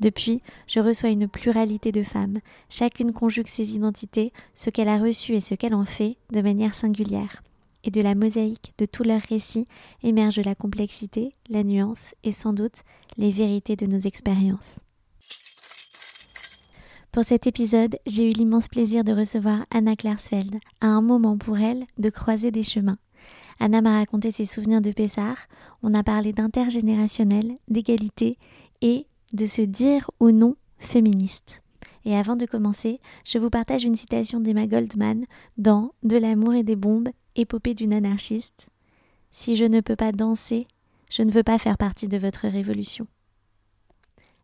Depuis, je reçois une pluralité de femmes. Chacune conjugue ses identités, ce qu'elle a reçu et ce qu'elle en fait, de manière singulière. Et de la mosaïque de tous leurs récits émerge la complexité, la nuance et sans doute les vérités de nos expériences. Pour cet épisode, j'ai eu l'immense plaisir de recevoir Anna Klarsfeld, à un moment pour elle de croiser des chemins. Anna m'a raconté ses souvenirs de Pessard, on a parlé d'intergénérationnel, d'égalité et de se dire ou non féministe. Et avant de commencer, je vous partage une citation d'Emma Goldman dans De l'amour et des bombes, épopée d'une anarchiste. Si je ne peux pas danser, je ne veux pas faire partie de votre révolution.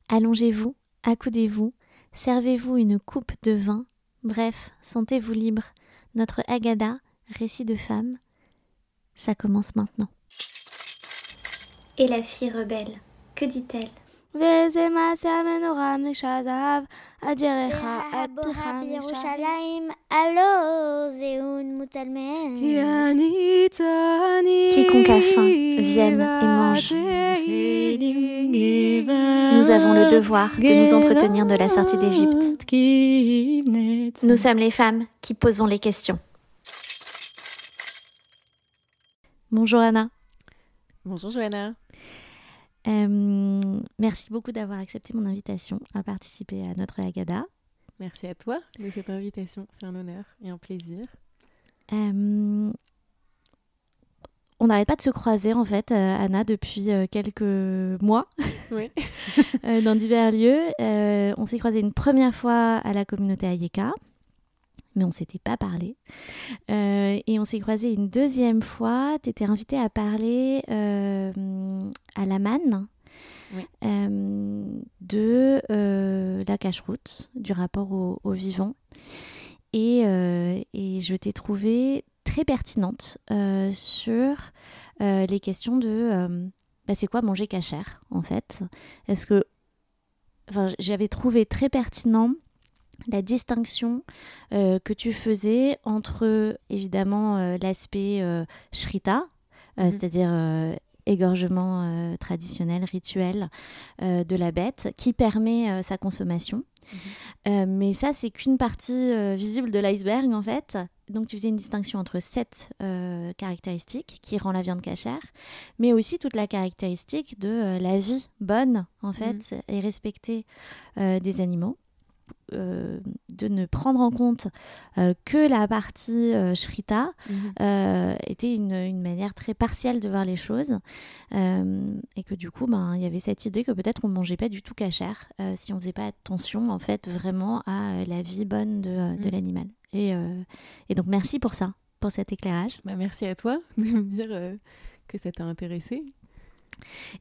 Allongez-vous, accoudez-vous, servez-vous une coupe de vin, bref, sentez-vous libre. Notre Agada, récit de femme, ça commence maintenant. Et la fille rebelle, que dit-elle? וזה מעשה המנורה משזהב, אג'רך הבוכה בירושלים, הלא זהון מוצלמן. Quiconque a faim, vienne et mange. Nous avons le devoir de nous entretenir de la sortie d'Égypte. Nous sommes les femmes qui posons les questions. Bonjour Anna. Bonjour Johanna. Euh, merci beaucoup d'avoir accepté mon invitation à participer à notre Agada. Merci à toi de cette invitation. C'est un honneur et un plaisir. Euh, on n'arrête pas de se croiser en fait, euh, Anna, depuis quelques mois oui. dans divers lieux. on s'est croisés une première fois à la communauté Ayeka mais on s'était pas parlé. Euh, et on s'est croisé une deuxième fois. Tu étais invitée à parler euh, à la manne euh, de la cache-route, du rapport au, vivant. Et, et je t'ai trouvée très pertinente sur les questions de bah, c'est quoi manger cachère en fait? Est-ce que enfin, j'avais trouvé très pertinent la distinction euh, que tu faisais entre évidemment euh, l'aspect euh, shrita, mhm. c'est-à-dire égorgement traditionnel, rituel de la bête, qui permet sa consommation. Mhm. mais ça, c'est qu'une partie visible de l'iceberg en fait. Donc tu faisais une distinction entre cette caractéristique qui rend la viande cachère, mais aussi toute la caractéristique de la vie bonne en fait mhm. et respectée des animaux. Euh, de ne prendre en compte euh, que la partie euh, shrita mhm. était une, manière très partielle de voir les choses et que du coup ben il y avait cette idée que peut-être on mangeait pas du tout cachère si on faisait pas attention en fait vraiment à la vie bonne de, de mhm. l'animal et, et, donc merci pour ça pour cet éclairage bah, merci à toi de me dire que ça t'a intéressé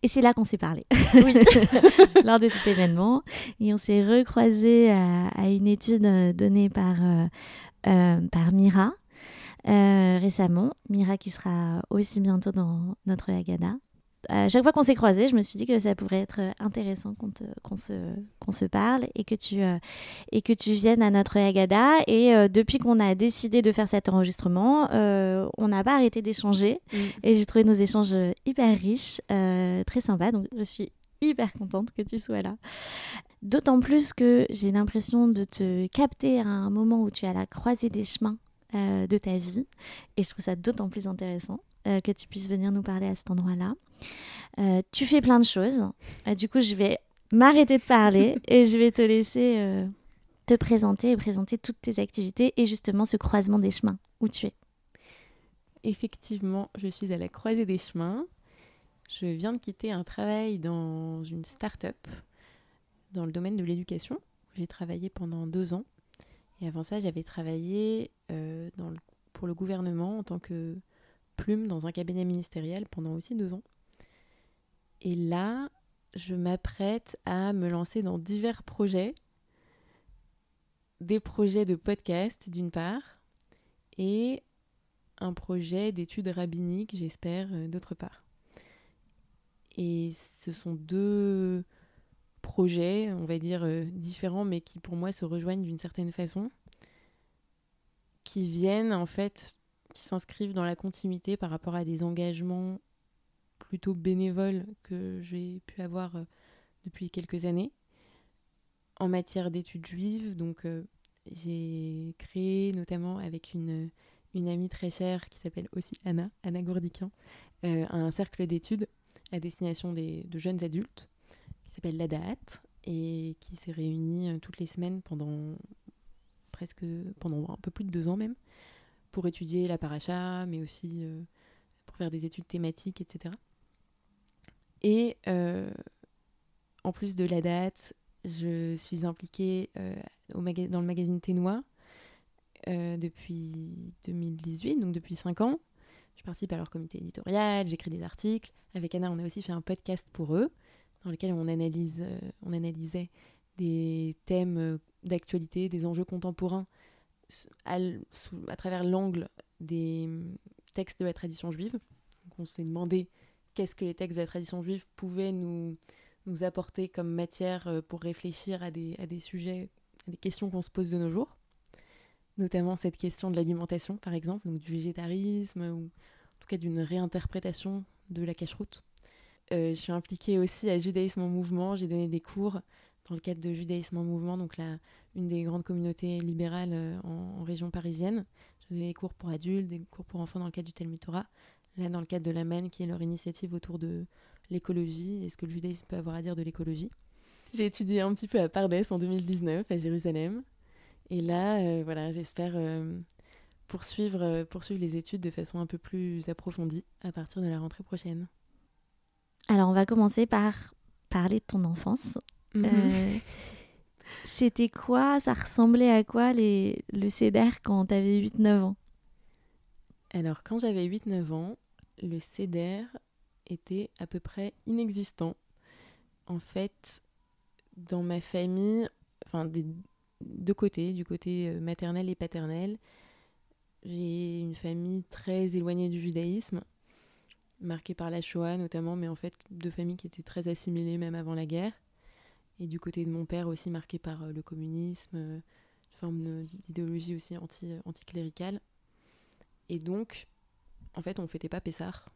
et c'est là qu'on s'est parlé, lors de cet événement. Et on s'est recroisé à, une étude euh, donnée par, euh, euh, par Mira récemment. Mira qui sera aussi bientôt dans notre Agada à chaque fois qu'on s'est croisés, je me suis dit que ça pourrait être intéressant qu'on se, parle et que, tu, euh, et que tu viennes à notre Agada. Et euh, depuis qu'on a décidé de faire cet enregistrement, euh, on n'a pas arrêté d'échanger. Mm. Et j'ai trouvé nos échanges hyper riches, très sympas. Donc je suis hyper contente que tu sois là. D'autant plus que j'ai l'impression de te capter à un moment où tu es à la croisée des chemins de ta vie. Et je trouve ça d'autant plus intéressant. Euh, que tu puisses venir nous parler à cet endroit-là. Euh, tu fais plein de choses. Euh, du coup, je vais m'arrêter de parler et je vais te laisser te présenter et présenter toutes tes activités et justement ce croisement des chemins où tu es. effectivement, je suis à la croisée des chemins. Je viens de quitter un travail dans une start-up dans le domaine de l'éducation. J'ai travaillé pendant deux ans. Et avant ça, j'avais travaillé euh, dans le- pour le gouvernement en tant que plume dans un cabinet ministériel pendant aussi deux ans. Et là, je m'apprête à me lancer dans divers projets. Des projets de podcast d'une part et un projet d'études rabbiniques, j'espère, euh, d'autre part. Et ce sont deux projets, on va dire, euh, différents, mais qui pour moi se rejoignent d'une certaine façon, qui viennent en fait, qui s'inscrivent dans la continuité par rapport à des engagements plutôt bénévoles que j'ai pu avoir euh, depuis quelques années en matière d'études juives. Donc euh, j'ai créé notamment avec une, amie très chère qui s'appelle aussi Anna, Anna Gourdiquian, euh, un cercle d'études à destination des, de jeunes adultes qui s'appelle l'ADAAT et qui s'est réuni toutes les semaines pendant presque pendant un peu plus de deux ans même pour étudier la paracha mais aussi euh, pour faire des études thématiques etc et euh, en plus de l'ADAAT je suis impliquée euh, dans le magazine Ténois depuis 2018 donc depuis cinq ans je participe à leur comité éditorial, j'écris des articles. Avec Anna, on a aussi fait un podcast pour eux, dans lequel on, analyse, on analysait des thèmes d'actualité, des enjeux contemporains, à, travers l'angle des hum, textes de la tradition juive. On s'est demandé qu'est-ce que les textes de la tradition juive pouvaient nous, nous apporter comme matière euh, pour réfléchir à des, à des sujets, à des questions qu'on se pose de nos jours. Notamment cette question de l'alimentation, par exemple, donc du végétarisme, ou en tout cas d'une réinterprétation de la cache-route. Euh, je suis impliquée aussi à Judaïsme en mouvement. J'ai donné des cours dans le cadre de Judaïsme en mouvement, donc là, une des grandes communautés libérales euh, en, région parisienne. Donné des cours pour adultes, des cours pour enfants dans le cadre du Talmud Torah. Là, dans le cadre de l'AMEN, qui est leur initiative autour de l'écologie et ce que le judaïsme peut avoir à dire de l'écologie. J'ai étudié un petit peu à Pardes en 2019, à Jérusalem. Et là, euh, voilà, j'espère euh, poursuivre, poursuivre les études de façon un peu plus approfondie à partir de la rentrée prochaine. Alors, on va commencer par parler de ton enfance. Euh, C'était quoi? Ça ressemblait à quoi les, le CEDER quand t'avais 8-9 ans? Alors, quand j'avais 8-9 ans, le CEDER était à peu près inexistant. En fait, dans ma famille, enfin des deux côtés, du côté euh, maternel et paternel, j'ai une famille très éloignée du judaïsme, marquée par la Shoah notamment, mais en fait deux familles qui étaient très assimilées même avant la guerre. Et du côté de mon père aussi marqué par euh, le communisme, euh, une forme de- d'idéologie aussi anti, euh, anticléricale. Et donc, en fait, on ne fêtait pas Pessar.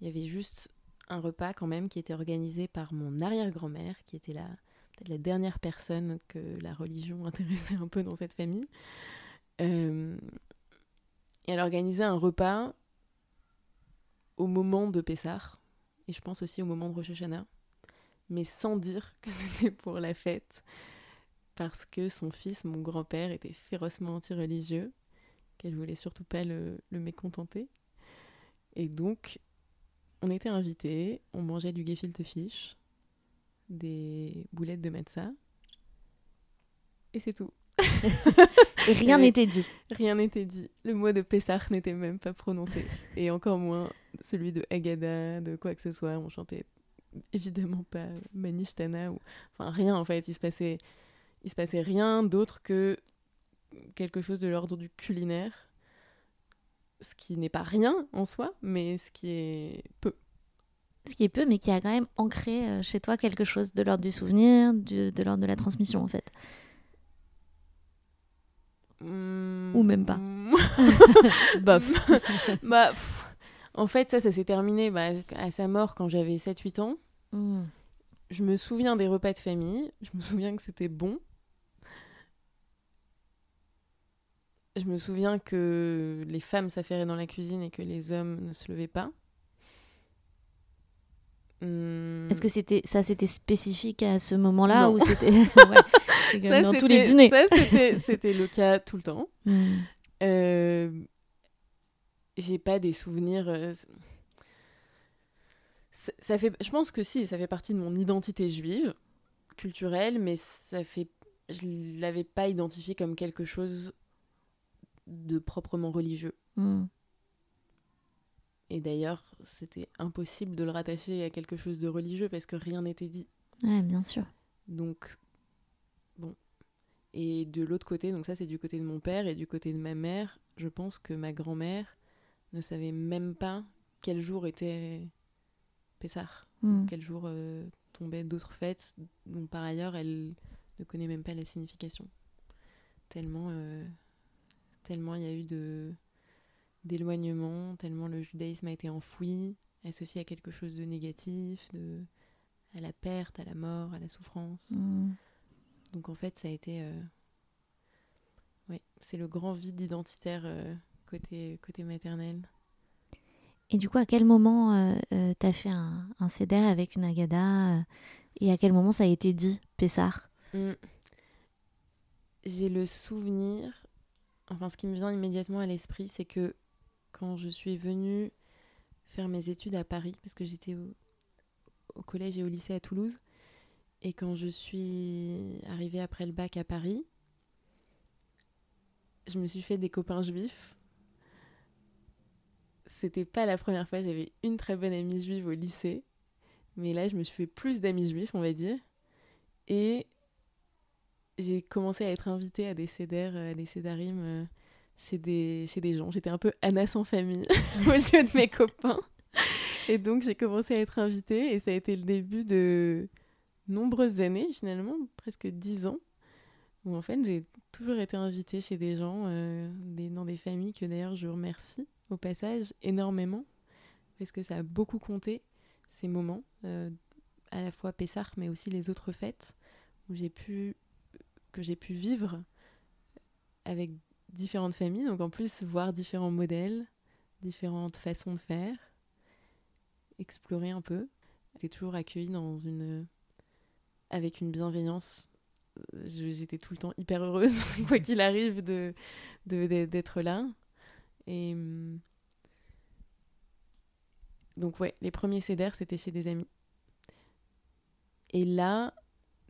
Il y avait juste un repas quand même qui était organisé par mon arrière-grand-mère, qui était la, la dernière personne que la religion intéressait un peu dans cette famille. Euh, et elle organisait un repas au moment de Pessar, et je pense aussi au moment de Rosh mais sans dire que c'était pour la fête, parce que son fils, mon grand-père, était férocement anti-religieux, qu'elle voulait surtout pas le, le mécontenter. Et donc, on était invités, on mangeait du gefilte fish, des boulettes de matzah, et c'est tout. Et rien n'était dit. Rien n'était dit. Le mot de Pessah n'était même pas prononcé. Et encore moins celui de Agada, de quoi que ce soit. On chantait évidemment pas Manishtana ou enfin rien en fait. Il se passait, il se passait rien d'autre que quelque chose de l'ordre du culinaire. Ce qui n'est pas rien en soi, mais ce qui est peu. Ce qui est peu, mais qui a quand même ancré euh, chez toi quelque chose de l'ordre du souvenir, du- de l'ordre de la transmission en fait. Ou même pas. Bof. bah, pff, en fait, ça, ça s'est terminé bah, à sa mort quand j'avais 7-8 ans. Mm. Je me souviens des repas de famille. Je me souviens que c'était bon. Je me souviens que les femmes s'affairaient dans la cuisine et que les hommes ne se levaient pas. Hum, Est-ce que c'était ça c'était spécifique à ce moment-là ou c'était Ouais, dans tous les dîners? ça, c'était- le cas tout le temps. Mm. Euh, j'ai pas des souvenirs. euh, ça fait, je pense que si, ça fait partie de mon identité juive, culturelle, mais ça fait, je l'avais pas identifié comme quelque chose de proprement religieux. Hmm. Et d'ailleurs, c'était impossible de le rattacher à quelque chose de religieux parce que rien n'était dit. Ouais, bien sûr. Donc, bon. Et de l'autre côté, donc ça c'est du côté de mon père et du côté de ma mère, je pense que ma grand-mère ne savait même pas quel jour était Pessah, Hmm. quel jour euh, tombaient d'autres fêtes dont par ailleurs elle ne connaît même pas la signification. Tellement, euh, tellement il y a eu de d'éloignement, tellement le judaïsme a été enfoui, associé à quelque chose de négatif, de à la perte, à la mort, à la souffrance. Hmm. Donc en fait, ça a été. euh, Ouais, c'est le grand vide identitaire euh, côté, côté maternel. Et du coup, à quel moment euh, euh, t'as fait un, un CEDER avec une Agada euh, et à quel moment ça a été dit, Pessar Mm. J'ai le souvenir. Enfin, ce qui me vient immédiatement à l'esprit, c'est que quand je suis venue faire mes études à Paris, parce que j'étais au, au collège et au lycée à Toulouse, et quand je suis arrivée après le bac à Paris, je me suis fait des copains juifs. C'était pas la première fois, j'avais une très bonne amie juive au lycée, mais là je me suis fait plus d'amis juifs, on va dire. Et j'ai commencé à être invitée à des cédères, à des cédarim euh, chez des, chez des gens. J'étais un peu Anna sans famille aux yeux de mes copains. Et donc j'ai commencé à être invitée et ça a été le début de nombreuses années, finalement, presque dix ans, où en fait j'ai toujours été invitée chez des gens, euh, dans des familles que d'ailleurs je remercie au passage énormément, parce que ça a beaucoup compté ces moments, euh, à la fois Pessah mais aussi les autres fêtes, où j'ai pu que j'ai pu vivre avec différentes familles, donc en plus voir différents modèles, différentes façons de faire, explorer un peu. J'étais toujours accueillie dans une avec une bienveillance. Euh, J'étais tout le temps hyper heureuse, quoi qu'il arrive, d'être là. Et hum, donc ouais, les premiers CDR c'était chez des amis. Et là,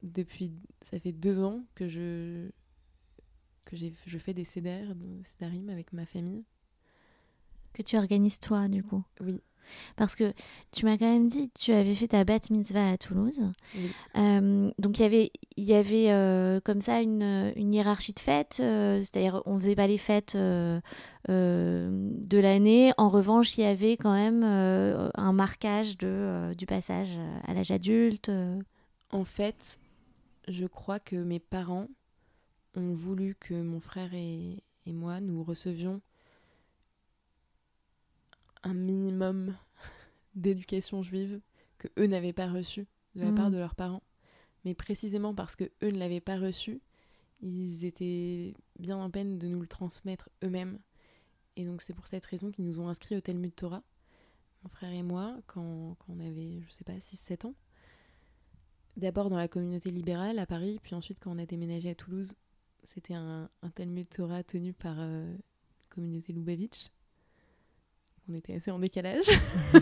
depuis, ça fait deux ans que je que je fais des CDR, CDRIM avec ma famille. Que tu organises toi, du coup? Oui. Parce que tu m'as quand même dit que tu avais fait ta bat mitzvah à Toulouse. Oui. Euh, donc il y avait, il y avait euh, comme ça une, une hiérarchie de fêtes, euh, c'est-à-dire on faisait pas les fêtes de l'année. En revanche, il y avait quand même un marquage de, du passage à l'âge adulte. En fait, je crois que mes parents ont voulu que mon frère et, et moi nous recevions un minimum d'éducation juive que eux n'avaient pas reçu de la part de leurs parents. Mais précisément parce que eux ne l'avaient pas reçu, ils étaient bien en peine de nous le transmettre eux-mêmes. Et donc c'est pour cette raison qu'ils nous ont inscrits au Talmud Torah, mon frère et moi, quand, quand on avait, je sais pas, 6-7 ans. D'abord dans la communauté libérale à Paris, puis ensuite quand on a déménagé à Toulouse, c'était un, un Talmud Torah tenu par euh, la communauté Lubavitch. On était assez en décalage.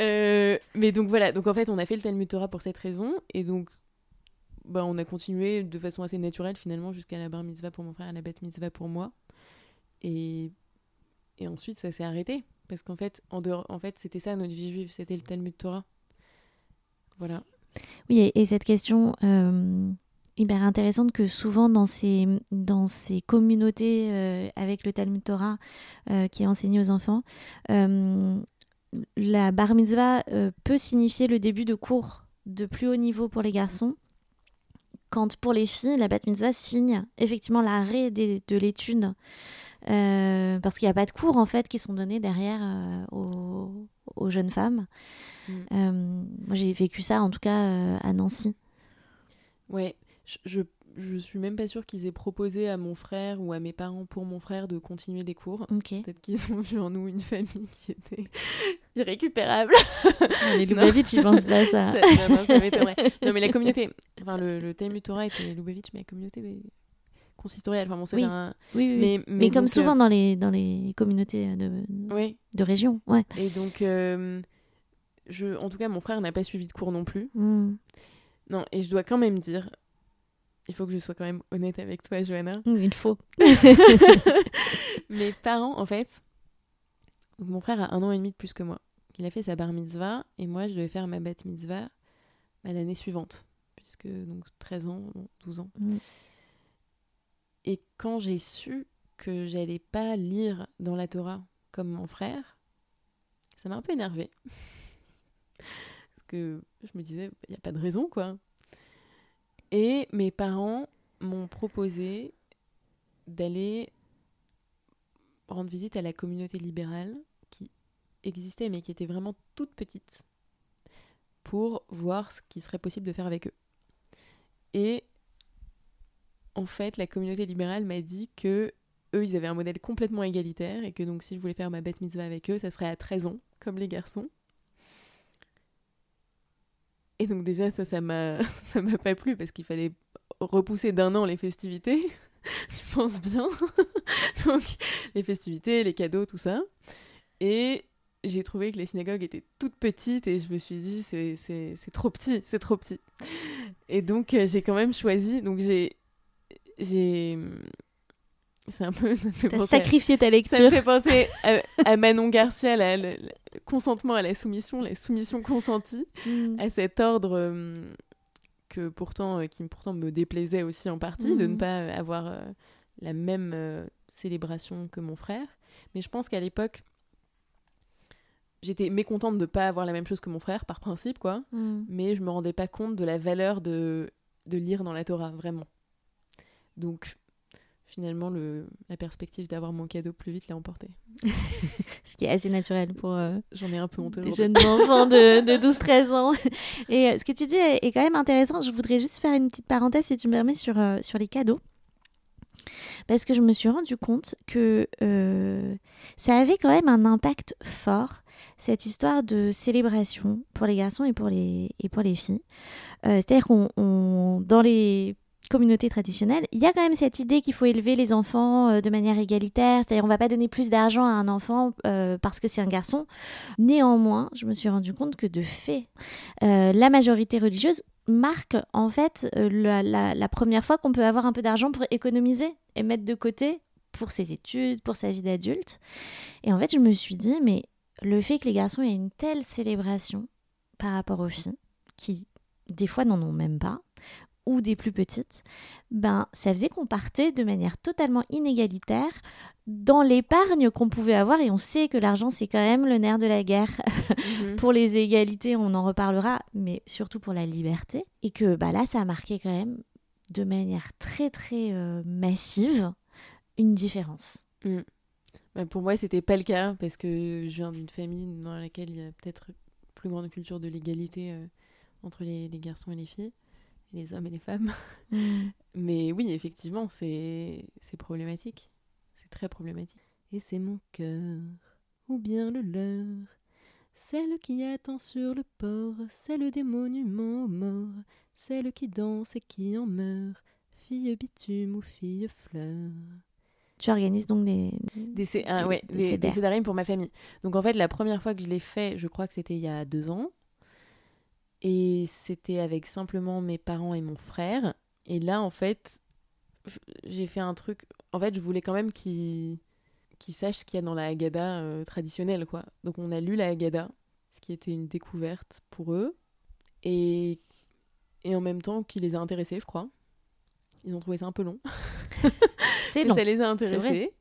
Euh, mais donc voilà, donc en fait on a fait le Talmud Torah pour cette raison, et donc bah, on a continué de façon assez naturelle finalement jusqu'à la bar mitzvah pour mon frère et la bat mitzvah pour moi. Et, et ensuite ça s'est arrêté, parce qu'en fait, en dehors, en fait c'était ça notre vie juive, c'était le Talmud Torah. Voilà. Oui, et, et cette question euh, hyper intéressante que souvent dans ces, dans ces communautés euh, avec le Talmud Torah euh, qui est enseigné aux enfants, euh, la bar mitzvah peut signifier le début de cours de plus haut niveau pour les garçons. Quand pour les filles, la bat mitzvah signe effectivement l'arrêt des- de l'étude. parce qu'il n'y a pas de cours en fait qui sont donnés derrière aux, aux jeunes femmes. Mm. Moi j'ai vécu ça en tout cas à Nancy. Ouais, je, je, je suis même pas sûre qu'ils aient proposé à mon frère ou à mes parents pour mon frère de continuer des cours. Ok. Peut-être qu'ils ont vu en nous une famille qui était irrécupérable. Les. Lubavitch, ils pensent pas à ça. Non, mais la communauté, enfin le, le Talmud Torah était Lubavitch, mais la communauté mais, consistorial. Enfin, bon, c'est Oui. un- Oui, oui, oui. Mais, Mais, comme donc, euh, souvent dans, les, dans les communautés de, oui. de région. Ouais. Et donc, euh, je, en tout cas, mon frère n'a pas suivi de cours non plus. Mm. Non, et je dois quand même dire, il faut que je sois quand même honnête avec toi, Johanna. Mm, Il faut. Mes parents, en fait, mon frère a un an et demi de plus que moi. Il a fait sa bar mitzvah et moi, je devais faire ma bat mitzvah bah, l'année suivante, puisque donc 13 ans, non, 12 ans. Mm. Et quand j'ai su que j'allais pas lire dans la Torah comme mon frère, ça m'a un peu énervé. Parce que je me disais, il n'y a pas de raison, quoi. Et mes parents m'ont proposé d'aller rendre visite à la communauté libérale qui existait, mais qui était vraiment toute petite, pour voir ce qui serait possible de faire avec eux. Et en fait, la communauté libérale m'a dit que eux, ils avaient un modèle complètement égalitaire et que donc si je voulais faire ma bête mitzvah avec eux, ça serait à 13 ans, comme les garçons. Et donc déjà, ça, ça m'a, ça m'a pas plu parce qu'il fallait repousser d'un an les festivités. tu penses bien Donc, les festivités, les cadeaux, tout ça. Et j'ai trouvé que les synagogues étaient toutes petites et je me suis dit, c'est, c'est, c'est trop petit, c'est trop petit. Et donc, euh, j'ai quand même choisi. Donc, j'ai. j'ai... C'est un peu. Ça me fait T'as penser à- sacrifié ta ça lecture. me fait penser à, à Manon Garcia, la- le consentement à la soumission, la soumission consentie, Mm. à cet ordre euh, que pourtant, euh, qui pourtant me déplaisait aussi en partie, de ne Mhm. pas euh, avoir euh, la même célébration que mon frère. Mais je pense qu'à l'époque, j'étais mécontente de ne pas avoir la même chose que mon frère, par principe, quoi. Mm. Mais je me rendais pas compte de la valeur de, de lire dans la Torah, vraiment. Donc, finalement, le, la perspective d'avoir mon cadeau plus vite l'a emporté. Ce qui est assez naturel pour euh, J'en ai un peu honte des jeunes enfants de, de 12-13 ans. Et euh, ce que tu dis est, est quand même intéressant. Je voudrais juste faire une petite parenthèse, si tu me permets, sur, euh, sur les cadeaux. Parce que je me suis rendu compte que euh, ça avait quand même un impact fort, cette histoire de célébration pour les garçons et pour les, et pour les filles. C'est-à-dire qu'on on- dans les communautés traditionnelles, il y a quand même cette idée qu'il faut élever les enfants euh, de manière égalitaire, c'est-à-dire on va pas donner plus d'argent à un enfant euh, parce que c'est un garçon. Néanmoins, je me suis rendu compte que de fait, euh, la majorité religieuse marque en fait la première fois qu'on peut avoir un peu d'argent pour économiser et mettre de côté pour ses études, pour sa vie d'adulte. Et en fait, je me suis dit, mais le fait que les garçons aient une telle célébration par rapport aux filles, qui des fois n'en ont même pas, ou des plus petites, ben ça faisait qu'on partait de manière totalement inégalitaire dans l'épargne qu'on pouvait avoir et on sait que l'argent c'est quand même le nerf de la guerre. Mhm. pour les égalités on en reparlera mais surtout pour la liberté. Et que bah là ça a marqué quand même de manière très très euh, massive une différence. Bah, pour moi, c'était pas le cas parce que je viens d'une famille dans laquelle il y a peut-être plus grande culture de l'égalité euh, entre les, les garçons et les filles, les hommes et les femmes. Mais oui, effectivement, c'est c'est problématique. C'est très problématique. Et c'est mon cœur, ou bien le leur, celle qui attend sur le port, celle des monuments aux morts, celle qui danse et qui en meurt, fille bitume ou fille fleur. tu organises donc des Des, ah Des- ouais, des des, pour ma famille. Donc en fait, la première fois que je l'ai fait, je crois que c'était il y a deux ans. Et c'était avec simplement mes parents et mon frère. Et là, en fait, j'ai fait un truc. En fait, je voulais quand même qu'ils qu'ils sachent ce qu'il y a dans la Haggadah euh, traditionnelle, quoi. Donc on a lu la Haggadah, ce qui était une découverte pour eux. Et, et en même temps, qui les a intéressés, je crois. Ils ont trouvé ça un peu long. c'est Mais long Ça les a intéressés.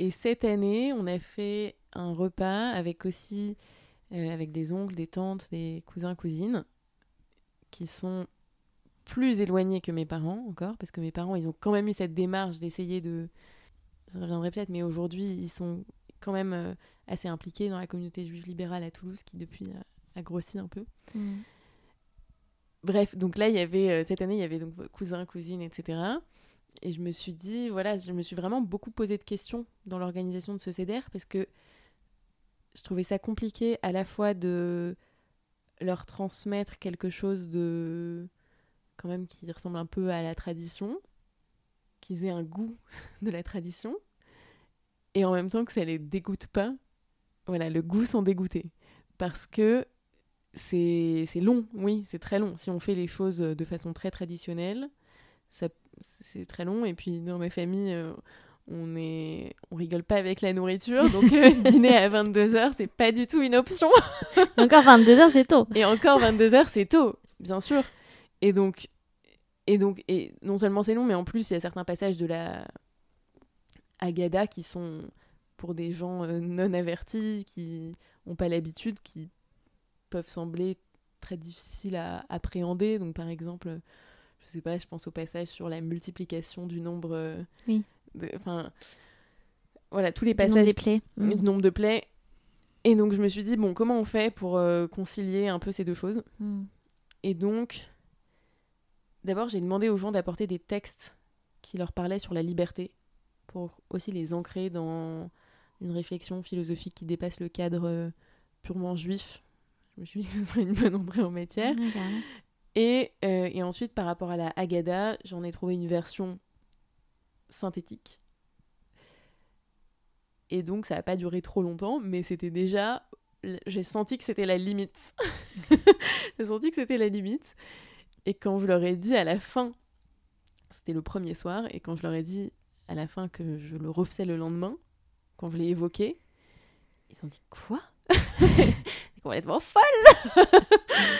Et cette année, on a fait un repas avec aussi euh, avec des oncles, des tantes, des cousins, cousines qui sont plus éloignés que mes parents encore, parce que mes parents, ils ont quand même eu cette démarche d'essayer de... Je reviendrai peut-être, mais aujourd'hui, ils sont quand même euh, assez impliqués dans la communauté juive libérale à Toulouse, qui depuis a, a grossi un peu. Mm. Bref, donc là, il y avait, euh, cette année, il y avait donc cousins, cousines, etc. Et je me suis dit, voilà, je me suis vraiment beaucoup posé de questions dans l'organisation de ce CEDER parce que je trouvais ça compliqué à la fois de leur transmettre quelque chose de quand même qui ressemble un peu à la tradition qu'ils aient un goût de la tradition et en même temps que ça les dégoûte pas. Voilà, le goût sans dégoûter. Parce que c'est long, oui, c'est très long. Si on fait les choses de façon très traditionnelle, c'est très long. Et puis dans ma famille, euh, on est on rigole pas avec la nourriture. Donc euh, dîner à 22h, c'est pas du tout une option. encore 22h, c'est tôt. Et encore 22h, c'est tôt, bien sûr. Et donc, et donc et non seulement c'est long, mais en plus, il y a certains passages de la Agada qui sont pour des gens euh, non avertis, qui n'ont pas l'habitude, qui peuvent sembler très difficiles à appréhender. Donc par exemple, je sais pas, je pense au passage sur la multiplication du nombre. Euh, oui. Enfin, voilà, tous les passages. Du nombre des plaies. Du mm. nombre de plaies. Et donc je me suis dit, bon, comment on fait pour euh, concilier un peu ces deux choses? Mm. Et donc, d'abord, j'ai demandé aux gens d'apporter des textes qui leur parlaient sur la liberté, pour aussi les ancrer dans une réflexion philosophique qui dépasse le cadre euh, purement juif. Je me suis dit que ce serait une bonne entrée en matière. et, euh, et, ensuite, par rapport à la Haggadah, j'en ai trouvé une version synthétique. Et donc, ça n'a pas duré trop longtemps, mais c'était déjà. J'ai senti que c'était la limite. J'ai senti que c'était la limite. Et quand je leur ai dit à la fin, c'était le premier soir, et quand je leur ai dit à la fin que je le refaisais le lendemain, quand je l'ai évoqué, ils ont dit Quoi? Complètement folle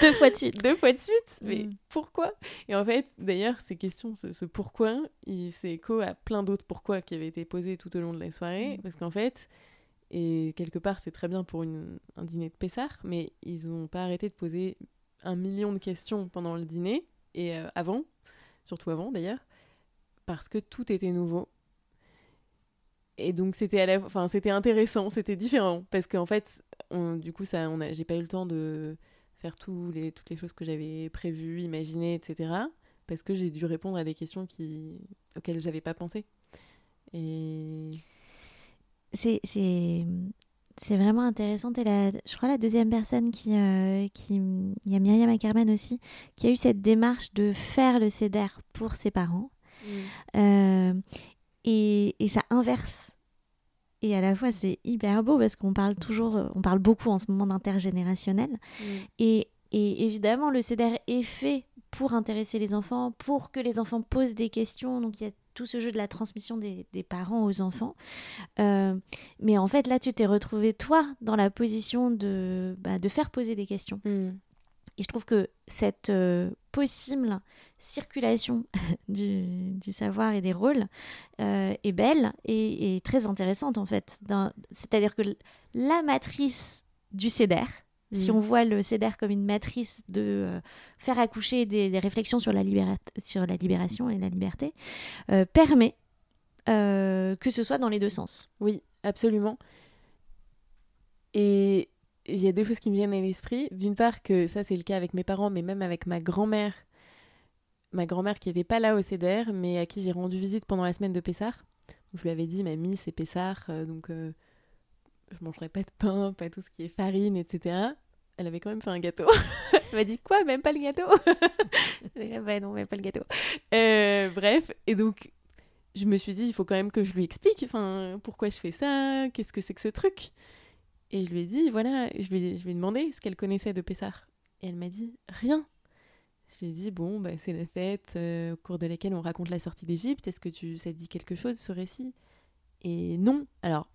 Deux fois de suite. Deux fois de suite Mais mm. pourquoi? Et en fait, d'ailleurs, ces questions, ce, pourquoi, il c'est écho à plein d'autres pourquoi qui avaient été posés tout au long de la soirée. Mm. Parce qu'en fait, et quelque part, c'est très bien pour une, un dîner de Pessard, mais ils n'ont pas arrêté de poser un million de questions pendant le dîner, et euh, avant, surtout avant d'ailleurs, parce que tout était nouveau et donc c'était à la... enfin c'était intéressant c'était différent parce qu'en fait on... du coup ça on a... j'ai pas eu le temps de faire tous les... toutes les choses que j'avais prévues imaginées etc parce que j'ai dû répondre à des questions qui auxquelles j'avais pas pensé et c'est c'est c'est vraiment intéressant. Et la, je crois la deuxième personne qui, euh, qui, il y a Myriam Ackerman aussi, qui a eu cette démarche de faire le CEDER pour ses parents. Mmh. Euh, et, ça inverse. Et à la fois, c'est hyper beau parce qu'on parle toujours, on parle beaucoup en ce moment d'intergénérationnel. Mm. Et, et, évidemment, le CEDER est fait pour intéresser les enfants, pour que les enfants posent des questions. Donc il y a tout ce jeu de la transmission des, des parents aux enfants. Euh, mais en fait, là, tu t'es retrouvé, toi, dans la position de, bah, de faire poser des questions. Mm. Et je trouve que cette euh, possible circulation du, du, savoir et des rôles euh, est belle et, très intéressante en fait. C'est-à-dire que la matrice du CEDER, si mm. on voit le CEDER comme une matrice de euh, faire accoucher des, réflexions sur la, sur la, libération et la liberté, permet que ce soit dans les deux sens. Oui, absolument. Et il y a deux choses qui me viennent à l'esprit. D'une part, que ça, c'est le cas avec mes parents, mais même avec ma grand-mère. Ma grand-mère qui n'était pas là au CEDER, mais à qui j'ai rendu visite pendant la semaine de Pessard. je lui avais dit, mamie, c'est Pessard, euh, donc euh, je mangerai pas de pain, pas tout ce qui est farine, etc. Elle avait quand même fait un gâteau. Elle m'a dit, quoi, même pas le gâteau? Ouais, non, même pas le gâteau. Euh, bref, et donc, je me suis dit, il faut quand même que je lui explique pourquoi je fais ça, qu'est-ce que c'est que ce truc? Et je lui ai dit, voilà, je lui, je lui ai demandé ce qu'elle connaissait de Pessar. Et elle m'a dit, rien. Je lui ai dit, bon, bah, c'est la fête euh, au cours de laquelle on raconte la sortie d'Égypte. Est-ce que tu, ça te dit quelque chose, ce récit? Et non. Alors,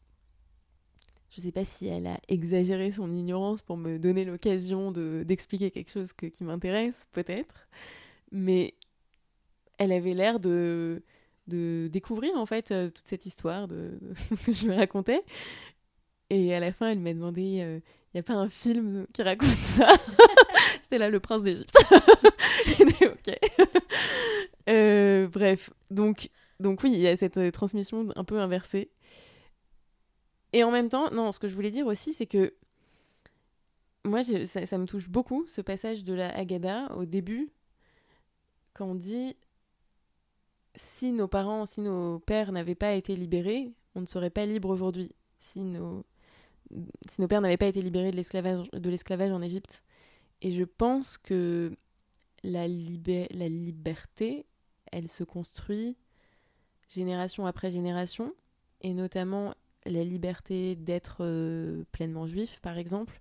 je ne sais pas si elle a exagéré son ignorance pour me donner l'occasion d'expliquer quelque chose que, qui m'intéresse, peut-être. Mais elle avait l'air de, de découvrir, en fait, euh, toute cette histoire que je me racontais. Et à la fin, elle m'a demandé il euh, n'y a pas un film qui raconte ça? C'était là, le prince d'Égypte. ok. Euh, bref, donc, donc oui, il y a cette euh, transmission un peu inversée. Et en même temps, non, ce que je voulais dire aussi, c'est que moi, ça, ça, me touche beaucoup, ce passage de la Haggadah au début, quand on dit si nos parents, si nos pères n'avaient pas été libérés, on ne serait pas libre aujourd'hui. Si nos si nos pères n'avaient pas été libérés de l'esclavage, en Égypte. Et je pense que la, liberté, elle se construit génération après génération, et notamment la liberté d'être euh, pleinement juif, par exemple.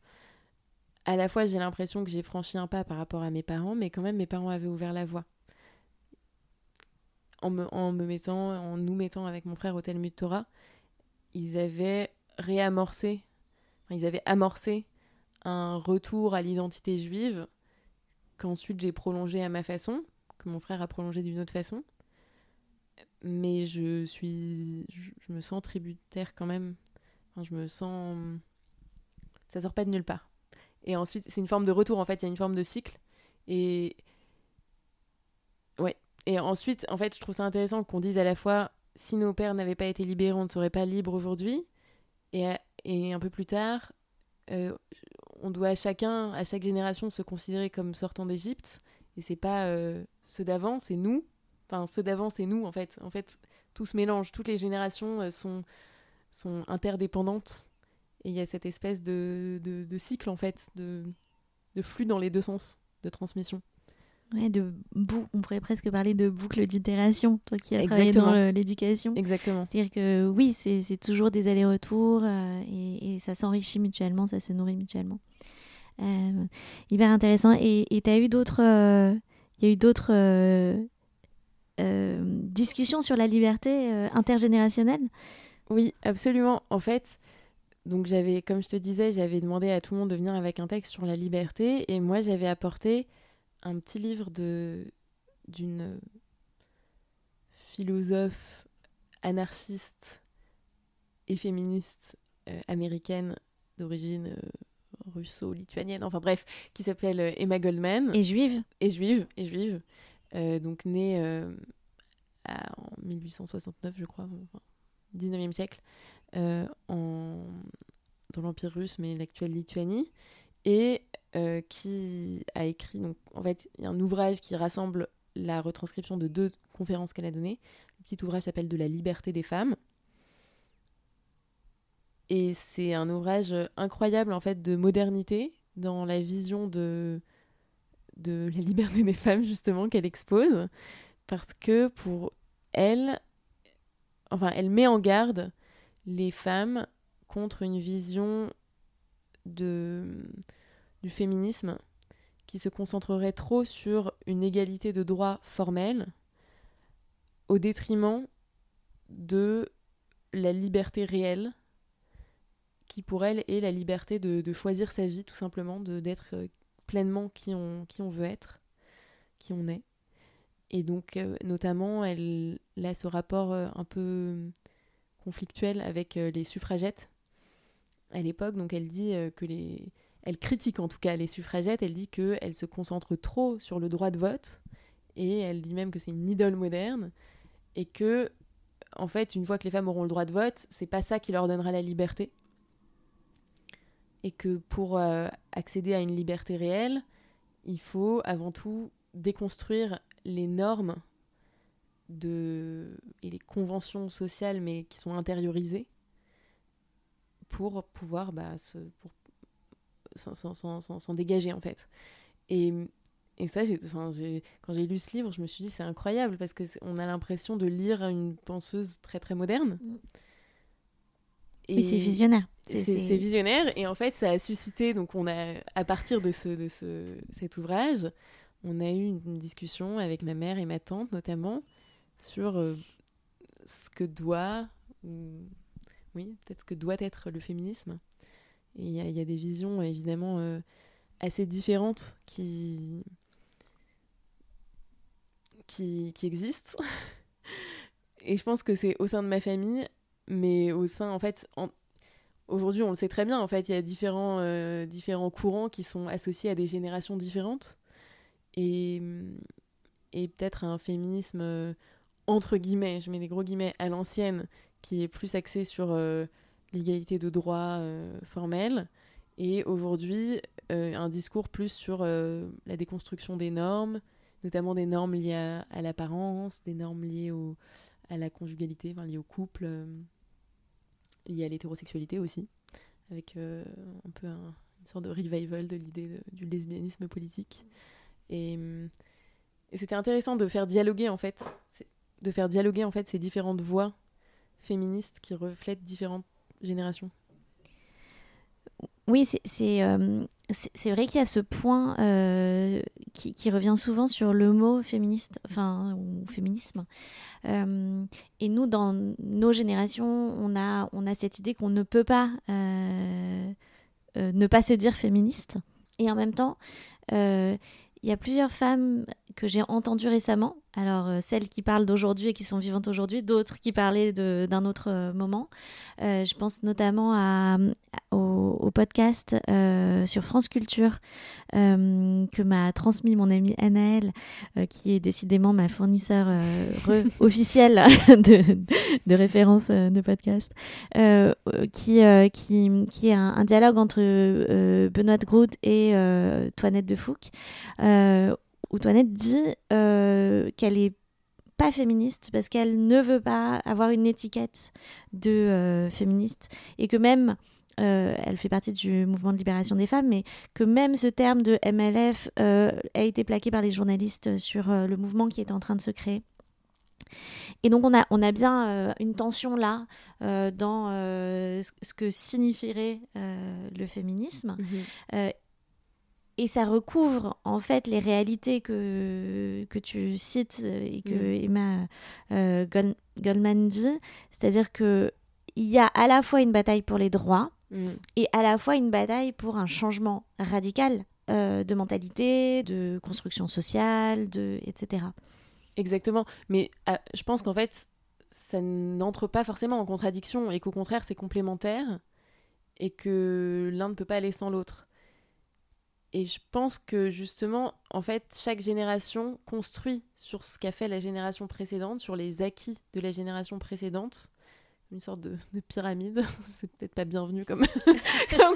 À la fois, j'ai l'impression que j'ai franchi un pas par rapport à mes parents, mais quand même, mes parents avaient ouvert la voie. En me, mettant, en nous mettant avec mon frère au Talmud Torah, ils avaient réamorcé, ils avaient amorcé un retour à l'identité juive qu'ensuite j'ai prolongé à ma façon, que mon frère a prolongé d'une autre façon. Mais je suis. Je, me sens tributaire quand même. Enfin, je me sens. Ça sort pas de nulle part. Et ensuite, c'est une forme de retour en fait, il y a une forme de cycle. Et. Ouais. Et ensuite, en fait, je trouve ça intéressant qu'on dise à la fois si nos pères n'avaient pas été libérés, on ne serait pas libres aujourd'hui. Et, et un peu plus tard, euh, on doit à chacun, à chaque génération, se considérer comme sortant d'Égypte. Et c'est pas euh, ceux d'avant, c'est nous. Enfin, ceux d'avant, c'est nous, en fait. En fait, tout se mélange. Toutes les générations euh, sont, sont interdépendantes. Et il y a cette espèce de, de, de cycle, en fait, de, de flux dans les deux sens de transmission. Ouais, de on pourrait presque parler de boucle d'itération, toi qui as travaillé dans l'éducation. Exactement. C'est-à-dire que oui, c'est toujours des allers-retours euh, et, et ça s'enrichit mutuellement, ça se nourrit mutuellement. Euh, hyper intéressant. Et tu as eu d'autres. euh, Il y a eu d'autres euh, euh, discussions sur la liberté euh, intergénérationnelle? Oui, absolument. En fait, donc j'avais, comme je te disais, j'avais demandé à tout le monde de venir avec un texte sur la liberté, et moi j'avais apporté un petit livre de d'une philosophe anarchiste et féministe euh, américaine d'origine euh, russo-lituanienne, enfin bref, qui s'appelle euh, Emma Goldman. Et juive. et juive, et juive, euh, donc née à- en 1869, je crois, enfin, 19e siècle, en, dans l'Empire russe, mais l'actuelle Lituanie, et euh, qui a écrit, donc en fait, un ouvrage qui rassemble la retranscription de deux conférences qu'elle a données. Le petit ouvrage s'appelle De la liberté des femmes. Et c'est un ouvrage incroyable en fait de modernité dans la vision de, de la liberté des femmes justement qu'elle expose parce que pour elle enfin elle met en garde les femmes contre une vision de du féminisme qui se concentrerait trop sur une égalité de droits formelle au détriment de la liberté réelle qui pour elle est la liberté de, de choisir sa vie tout simplement, d'être euh, pleinement qui on, qui on veut être, qui on est. Et donc euh, notamment elle a ce rapport euh, un peu conflictuel avec les suffragettes à l'époque. Donc elle dit euh, que les... Elle critique en tout cas les suffragettes, elle dit qu'elles se concentrent trop sur le droit de vote et elle dit même que c'est une idole moderne et que en fait une fois que les femmes auront le droit de vote, c'est pas ça qui leur donnera la liberté et que pour euh, accéder à une liberté réelle, il faut avant tout déconstruire les normes de... et les conventions sociales, mais qui sont intériorisées, pour pouvoir bah, se... pour... s'en- s'en- s'en s'en- s'en dégager en fait. Et, et ça, j'ai, enfin, j'ai- quand j'ai lu ce livre, je me suis dit c'est incroyable parce que c'est- on a l'impression de lire une penseuse très très moderne. Mm. Et- Oui, c'est visionnaire. c'est C'est- c'est c'est- visionnaire et en fait ça a suscité donc on a à partir de ce de ce cet ouvrage on a eu une, une discussion avec ma mère et ma tante notamment sur euh, ce que doit ou oui peut-être ce que doit être le féminisme. Et il y, a- des visions évidemment euh, assez différentes qui existent. Et je pense que c'est au sein de ma famille mais au sein en fait aujourd'hui on le sait très bien en fait il y a différents euh, différents courants qui sont associés à des générations différentes. Et et peut-être un féminisme euh, entre guillemets je mets des gros guillemets à l'ancienne qui est plus axé sur euh, l'égalité de droits euh, formels et aujourd'hui euh, un discours plus sur la déconstruction des normes notamment des normes liées à, l'apparence des normes liées au, à la conjugalité enfin liées au couple liées à l'hétérosexualité aussi avec un peu un- une sorte de revival de l'idée du lesbianisme politique. Et, hum, et c'était intéressant de faire dialoguer en fait de faire dialoguer en fait ces différentes voix féministes qui reflètent différentes générations. Oui, c'est euh, vrai qu'il y a ce point euh, qui, qui, revient souvent sur le mot féministe, enfin, ou féminisme. Euh, et nous, dans nos générations, on a, on a cette idée qu'on ne peut pas ne pas se dire féministe. Et en même temps, il y a plusieurs femmes que j'ai entendues récemment alors, euh, celles qui parlent d'aujourd'hui et qui sont vivantes aujourd'hui, d'autres qui parlaient d'un autre euh, moment. Euh, je pense notamment à, au, podcast sur France Culture que m'a transmis mon amie Anaëlle, qui est décidément ma fournisseur officielle de, de référence de podcast, qui, qui, qui est un, dialogue entre Benoît Groot et Toinette de Fouque où Toinette dit euh, qu'elle est pas féministe parce qu'elle ne veut pas avoir une étiquette de euh, féministe et que même euh, elle fait partie du mouvement de libération des femmes, mais que même ce terme de MLF a été plaqué par les journalistes sur le mouvement qui est en train de se créer. Et donc on a, on a bien une tension là dans ce, que signifierait le féminisme. Mhm et ça recouvre en fait les réalités que, que tu cites et que mm. Emma euh, Goldman dit, c'est-à-dire que il y a à la fois une bataille pour les droits mm. et à la fois une bataille pour un changement radical euh, de mentalité, de construction sociale, de etc. Exactement, mais euh, je pense qu'en fait ça n'entre pas forcément en contradiction et qu'au contraire c'est complémentaire et que l'un ne peut pas aller sans l'autre. Et je pense que justement, en fait, chaque génération construit sur ce qu'a fait la génération précédente, sur les acquis de la génération précédente. Une sorte de, pyramide. C'est peut-être pas bienvenu comme,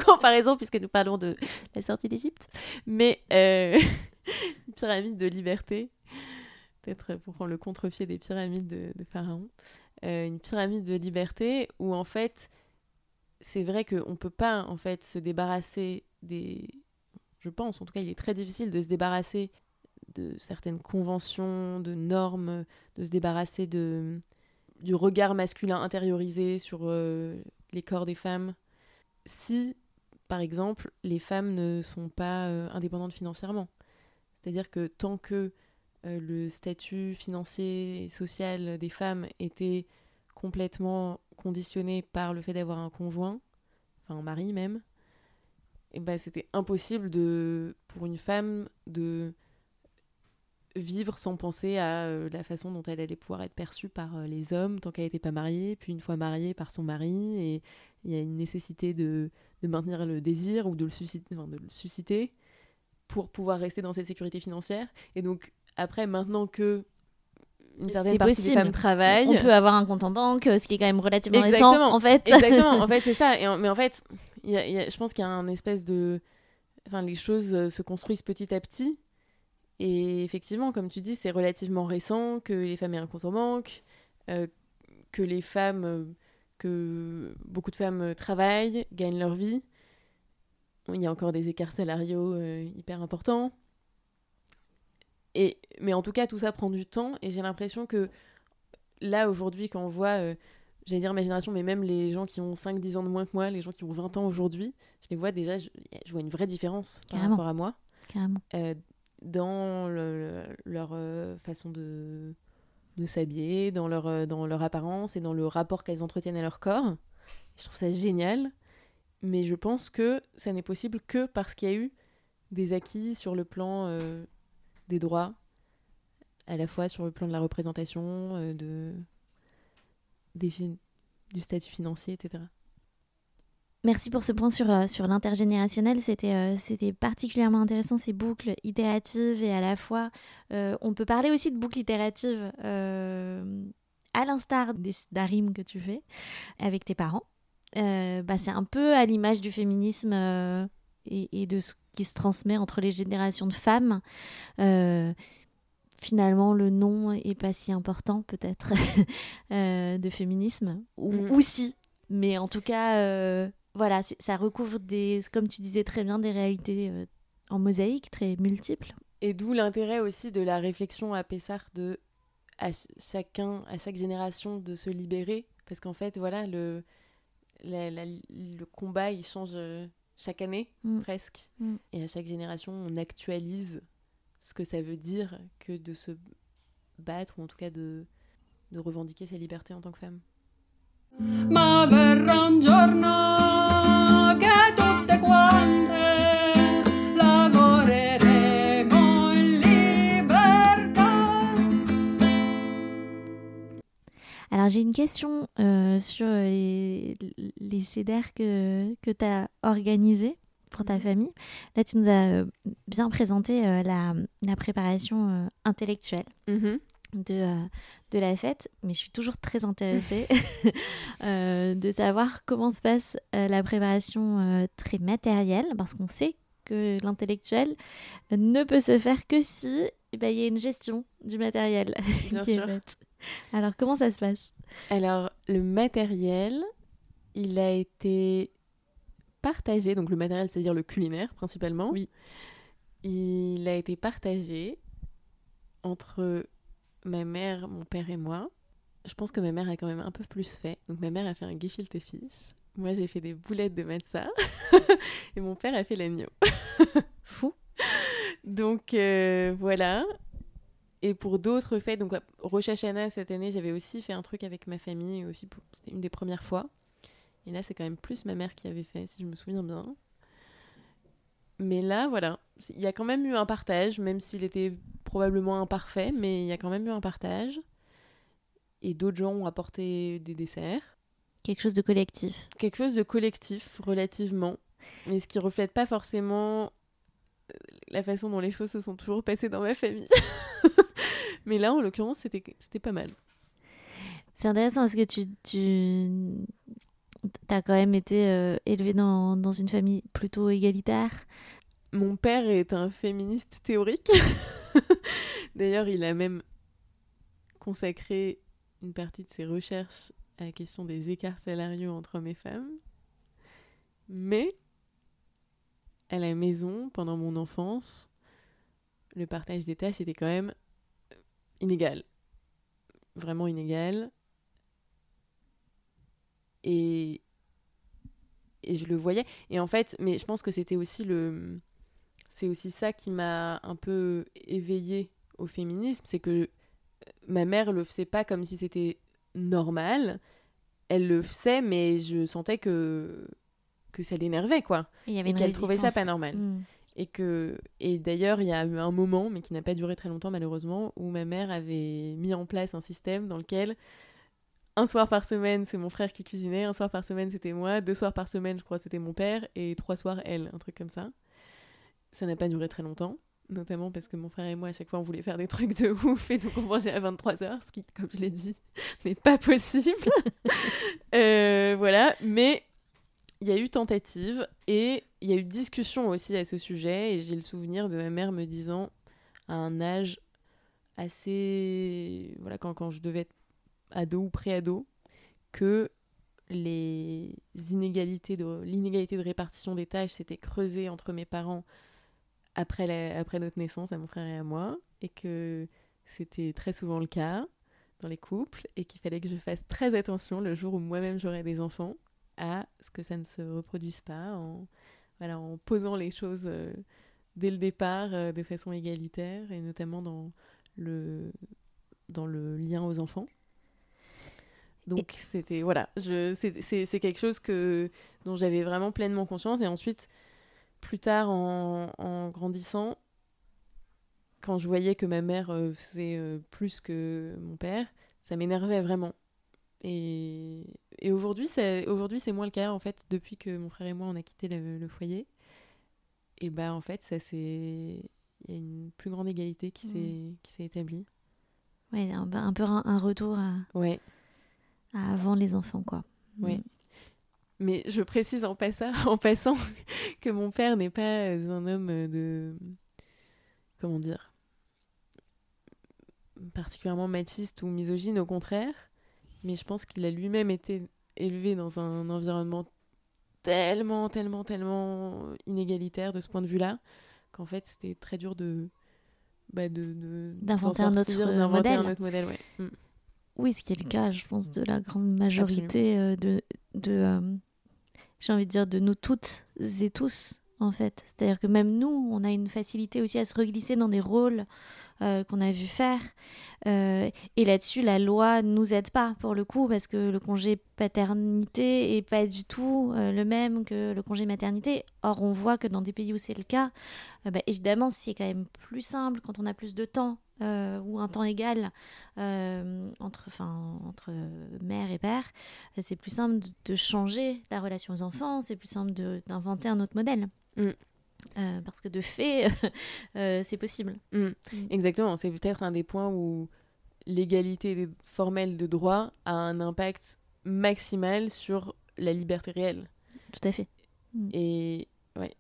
comparaison, puisque nous parlons de la sortie d'Égypte. Mais euh, une pyramide de liberté. Peut-être pour prendre le contre-pied des pyramides de, Pharaon. Euh, une pyramide de liberté où, en fait, c'est vrai qu'on ne peut pas en fait se débarrasser des je pense. En tout cas, il est très difficile de se débarrasser de certaines conventions, de normes, de se débarrasser du regard masculin intériorisé sur euh, les corps des femmes. Si, par exemple, les femmes ne sont pas euh, indépendantes financièrement. C'est-à-dire que tant que euh, le statut financier et social des femmes était complètement conditionné par le fait d'avoir un conjoint, enfin un mari même, bah, c'était impossible de, pour une femme de vivre sans penser à euh, la façon dont elle allait pouvoir être perçue par euh, les hommes tant qu'elle n'était pas mariée, puis une fois mariée par son mari, et il y a une nécessité de, de maintenir le désir ou de le, susciter, de le susciter pour pouvoir rester dans cette sécurité financière. Et donc après, maintenant que une certaine partie possible. des femmes travaillent. On peut avoir un compte en banque, ce qui est quand même relativement récent, en fait. Exactement, en fait, c'est ça. Et mais en fait, y a, je pense qu'il y a un espèce de... Enfin, les choses euh, se construisent petit à petit. Et effectivement, comme tu dis, c'est relativement récent que les femmes aient un compte en banque, euh, que les femmes, euh, que beaucoup de femmes travaillent, gagnent leur vie. Il y a encore des écarts salariaux hyper importants mais en tout cas, tout ça prend du temps et j'ai l'impression que là, aujourd'hui, quand on voit, j'allais dire ma génération, mais même les gens qui ont 5-10 ans de moins que moi, les gens qui ont 20 ans aujourd'hui, je les vois déjà, je, vois une vraie différence par rapport à moi. Carrément. Euh, dans leur euh, façon de, de s'habiller, dans leur, dans leur apparence et dans le rapport qu'elles entretiennent à leur corps. Je trouve ça génial. Mais je pense que ça n'est possible que parce qu'il y a eu des acquis sur le plan des droits, à la fois sur le plan de la représentation, euh, du statut financier, etc. Merci pour ce point sur, euh, sur l'intergénérationnel. C'était euh, c'était particulièrement intéressant, ces boucles itératives et à la fois, on peut parler aussi de boucles itératives à l'instar des d'Arim que tu fais avec tes parents. bah, c'est un peu à l'image du féminisme et, de ce qui se transmet entre les générations de femmes. Euh, finalement, le nom est pas si important, peut-être, euh, de féminisme, ou, mm. si, mais en tout cas, euh, voilà, ça recouvre des, comme tu disais très bien, des réalités en mosaïque très multiples. Et d'où l'intérêt aussi de la réflexion à Pessard de à chacun, à chaque génération de se libérer. Parce qu'en fait, voilà, le, le combat, il change euh, chaque année, mm. presque. Mm. Et à chaque génération, on actualise ce que ça veut dire que de se battre, ou en tout cas de, de revendiquer sa liberté en tant que femme. Alors j'ai une question euh, sur les, les CEDER que, que tu as organisés pour ta famille. Là, tu nous as euh, bien présenté euh, la, la, préparation intellectuelle. Mhm. De, de, la fête, mais je suis toujours très intéressée de savoir comment se passe la préparation très matérielle, parce qu'on sait que l'intellectuel ne peut se faire que si eh ben, il y a une gestion du matériel qui est faite. Alors, comment ça se passe? Alors, le matériel, il a été partagé. Donc, le matériel, c'est-à-dire le culinaire principalement. Oui. Il a été partagé entre ma mère, mon père et moi. Je pense que ma mère a quand même un peu plus fait. Donc, ma mère a fait un gefilte fish. Moi, j'ai fait des boulettes de matza. et mon père a fait l'agneau. Fou. Donc, euh, voilà. Et pour d'autres fêtes, donc Rosh Hashanah cette année, j'avais aussi fait un truc avec ma famille, aussi c'était une des premières fois. Et là, c'est quand même plus ma mère qui avait fait, si je me souviens bien. Mais là, voilà, il y a quand même eu un partage, même s'il était probablement imparfait, mais il y a quand même eu un partage. Et d'autres gens ont apporté des desserts. Quelque chose de collectif. Quelque chose de collectif, relativement. Mais ce qui reflète pas forcément euh, la façon dont les choses se sont toujours passées dans ma famille. Mais là, en l'occurrence, c'était, c'était pas mal. C'est intéressant parce que tu, tu as quand même été euh, élevé dans, dans, une famille plutôt égalitaire. Mon père est un féministe théorique. D'ailleurs, il a même consacré une partie de ses recherches à la question des écarts salariaux entre hommes et femmes. Mais à la maison, pendant mon enfance, le partage des tâches était quand même inégal. Vraiment inégal. Et, et je le voyais. Et en fait, mais je pense que c'était aussi le. C'est aussi ça qui m'a un peu éveillée au féminisme. C'est que ma mère le faisait pas comme si c'était normal. Elle le faisait, mais je sentais que, que ça l'énervait, quoi. Et, et qu'elle trouvait ça pas normal. Hmm. Et que et d'ailleurs, il y a eu un moment, mais qui n'a pas duré très longtemps malheureusement, où ma mère avait mis en place un système dans lequel un soir par semaine, c'est mon frère qui cuisinait, un soir par semaine, c'était moi, deux soirs par semaine, je crois, c'était mon père, et trois soirs, elle, un truc comme ça. Ça n'a pas duré très longtemps, notamment parce que mon frère et moi, à chaque fois, on voulait faire des trucs de ouf, et donc on mangeait à 23h, ce qui, comme je l'ai dit, n'est pas possible. euh, voilà, mais il y a eu tentative et il y a eu discussion aussi à ce sujet. Et j'ai le souvenir de ma mère me disant à un âge assez. Voilà, quand, quand je devais être ado ou pré-ado, que les inégalités de l'inégalité de répartition des tâches s'était creusée entre mes parents après, après notre naissance à mon frère et à moi et que c'était très souvent le cas dans les couples et qu'il fallait que je fasse très attention le jour où moi-même j'aurais des enfants à ce que ça ne se reproduise pas en, voilà, en posant les choses euh, dès le départ euh, de façon égalitaire et notamment dans le, dans le lien aux enfants. Donc c'était voilà, c'est quelque chose que dont j'avais vraiment pleinement conscience et ensuite plus tard en, en grandissant, quand je voyais que ma mère euh, faisait plus que mon père, ça m'énervait vraiment et, et aujourd'hui, c'est aujourd'hui c'est moins le cas en fait depuis que mon frère et moi on a quitté le, foyer. Et bah en fait, ça c'est il y a une plus grande égalité qui s'est mmh. qui s'est établie. Ouais, un, un peu un, retour à, ouais. À avant les enfants quoi. Oui. Mmh. Mais je précise en passant, en passant que mon père n'est pas un homme de comment dire particulièrement machiste ou misogyne, au contraire mais je pense qu'il a lui-même été élevé dans un environnement tellement, tellement, tellement inégalitaire de ce point de vue-là, qu'en fait, c'était très dur de, bah, de, D'inventer un autre, euh, d'inventer un modèle. autre modèle, ouais. Mm. Oui, ce qui est le cas, je pense, de la grande majorité euh, de, de euh, j'ai envie de dire, de nous toutes et tous, en fait. C'est-à-dire que même nous, on a une facilité aussi à se reglisser dans des rôles euh, qu'on a vu faire. Et là-dessus, la loi nous aide pas, pour le coup, parce que le congé paternité est pas du tout le même que le congé maternité. Or, on voit que dans des pays où c'est le cas, bah, évidemment, c'est quand même plus simple quand on a plus de temps euh, ou un temps égal euh, entre, entre mère et père. C'est plus simple de, changer la relation aux enfants, c'est plus simple d'inventer un autre modèle. Mm. Euh, parce que de fait, euh, c'est possible. Mm. Exactement, c'est peut-être un des points où l'égalité formelle de droit a un impact maximal sur la liberté réelle. Tout à fait. Et ouais,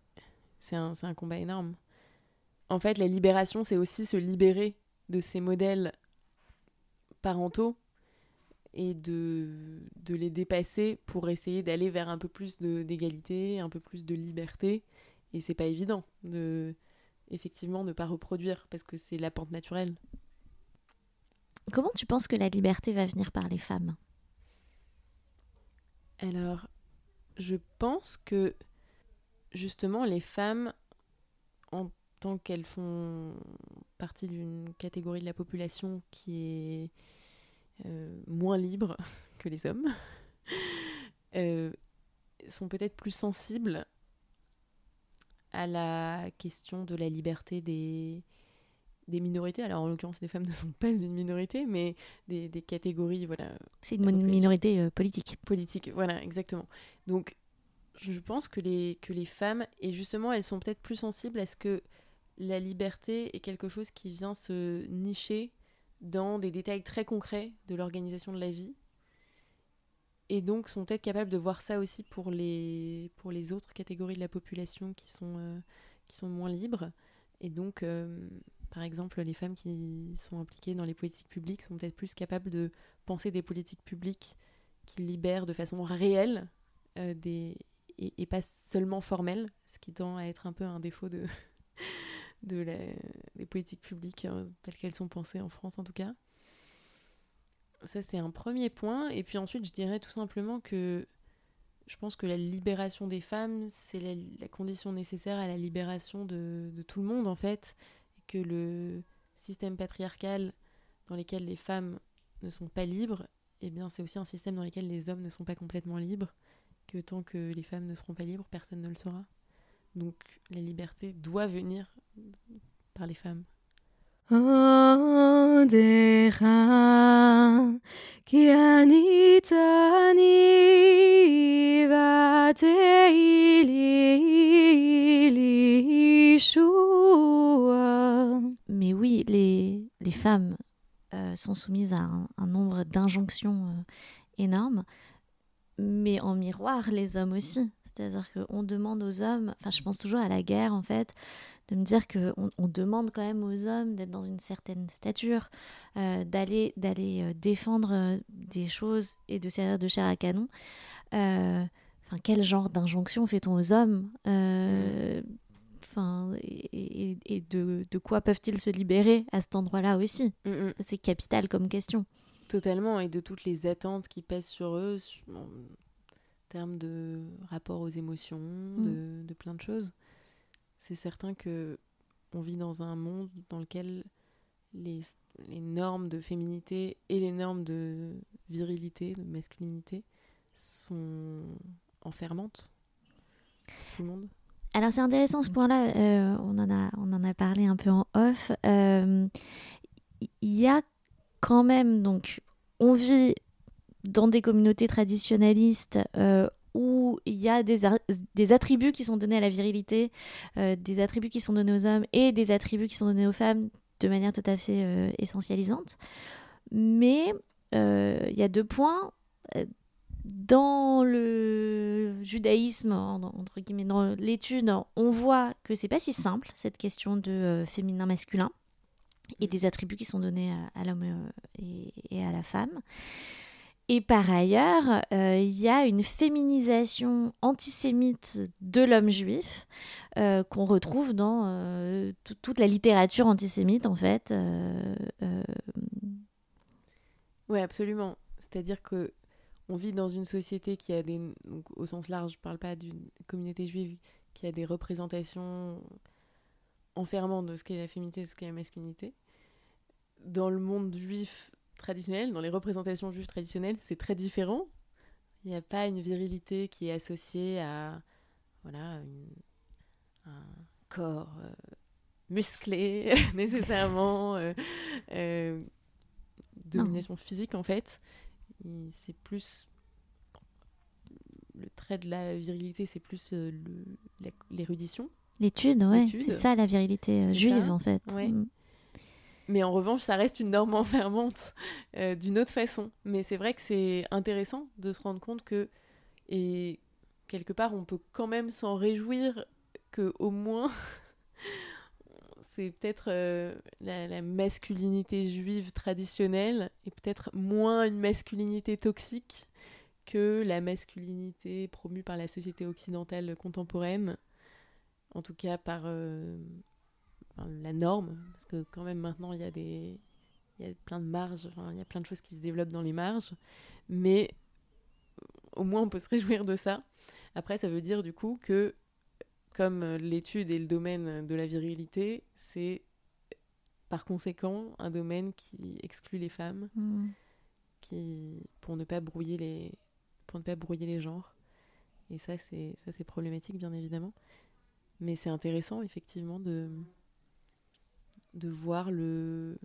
c'est un, c'est un combat énorme. En fait, la libération, c'est aussi se libérer de ces modèles parentaux et de, de les dépasser pour essayer d'aller vers un peu plus d'égalité, un peu plus de liberté. Et c'est pas évident de effectivement ne pas reproduire parce que c'est la pente naturelle. Comment tu penses que la liberté va venir par les femmes? Alors, je pense que justement les femmes, tant qu'elles font partie d'une catégorie de la population qui est euh, moins libre que les hommes, euh, sont peut-être plus sensibles à la question de la liberté des, des minorités. Alors en l'occurrence, les femmes ne sont pas une minorité, mais des, des catégories voilà, C'est une minorité euh, politique. politique. Voilà, exactement. Donc, je pense que les, que les femmes, et justement, elles sont peut-être plus sensibles à ce que la liberté est quelque chose qui vient se nicher dans des détails très concrets de l'organisation de la vie. Et donc sont peut-être capables de voir ça aussi pour les, pour les autres catégories de la population qui sont, euh, qui sont moins libres. Et donc, euh, par exemple, les femmes qui sont impliquées dans les politiques publiques sont peut-être plus capables de penser des politiques publiques qui libèrent de façon réelle euh, des, et, et pas seulement formelle, ce qui tend à être un peu un défaut de, de la, des politiques publiques euh, telles qu'elles sont pensées en France en tout cas. Ça c'est un premier point. Et puis ensuite je dirais tout simplement que je pense que la libération des femmes, c'est la, condition nécessaire à la libération de, tout le monde en fait. Et que le système patriarcal dans lequel les femmes ne sont pas libres, eh bien c'est aussi un système dans lequel les hommes ne sont pas complètement libres, que tant que les femmes ne seront pas libres, personne ne le sera. Donc la liberté doit venir par les femmes. Mais oui, les, les femmes euh, sont soumises à un, nombre d'injonctions euh, énormes, mais en miroir, les hommes aussi. C'est-à-dire qu'on demande aux hommes, enfin je pense toujours à la guerre en fait, de me dire qu'on on demande quand même aux hommes d'être dans une certaine stature, euh, d'aller d'aller euh, défendre euh, des choses et de servir de chair à canon. Enfin, quel genre d'injonction fait-on aux hommes Euh, Enfin, et, et- et de, de quoi peuvent-ils se libérer à cet endroit-là aussi? Mm, mm. C'est capital comme question. Totalement, et de toutes les attentes qui pèsent sur eux en termes de rapport aux émotions, de, de plein de choses. C'est certain que on vit dans un monde dans lequel les, les normes de féminité et les normes de virilité, de masculinité, sont enfermantes. Tout le monde. Alors c'est intéressant ce point-là, euh, on, en a, on en a parlé un peu en off. Euh, Il y a quand même, donc, on vit dans des communautés traditionnalistes euh, où il y a des, attributs qui sont donnés à la virilité, euh, des attributs qui sont donnés aux hommes et des attributs qui sont donnés aux femmes de manière tout à fait euh, essentialisante. Mais euh, il y a deux points. Dans le judaïsme, en- entre guillemets, dans l'étude, on voit que c'est pas si simple cette question de féminin-masculin et des attributs qui sont donnés à, à l'homme et, et à la femme. Et par ailleurs, euh, il y a une féminisation antisémite de l'homme juif euh, qu'on retrouve dans euh, tout- toute la littérature antisémite, en fait. Oui, absolument. C'est-à-dire que on vit dans une société qui a des, au sens large, je parle pas d'une communauté juive, qui a des représentations enfermantes de ce qu'est la féminité, de ce qu'est la masculinité. Dans le monde juif traditionnel, dans les représentations juives traditionnelles, c'est très différent. Il n'y a pas une virilité qui est associée à voilà, une- un corps euh, musclé nécessairement, euh, euh, domination physique en fait. C'est plus le trait de la virilité, c'est plus l'érudition. L'étude, ouais, c'est ça la virilité juive, ça, en fait. ouais. Mm. Mais en revanche, ça reste une norme enfermante euh, d'une autre façon. Mais c'est vrai que c'est intéressant de se rendre compte que, et quelque part, on peut quand même s'en réjouir que au moins, c'est peut-être euh, la, masculinité juive traditionnelle est peut-être moins une masculinité toxique que la masculinité promue par la société occidentale contemporaine, en tout cas par euh, enfin, la norme, parce que quand même maintenant il y a des il y a plein de marges, enfin, il y a plein de choses qui se développent dans les marges, mais au moins on peut se réjouir de ça. Après, ça veut dire du coup que comme l'étude et le domaine de la virilité, c'est par conséquent un domaine qui exclut les femmes, Mm. qui pour ne pas brouiller les pour ne pas brouiller les genres. Et ça c'est ça c'est problématique bien évidemment. Mais c'est intéressant effectivement de de voir le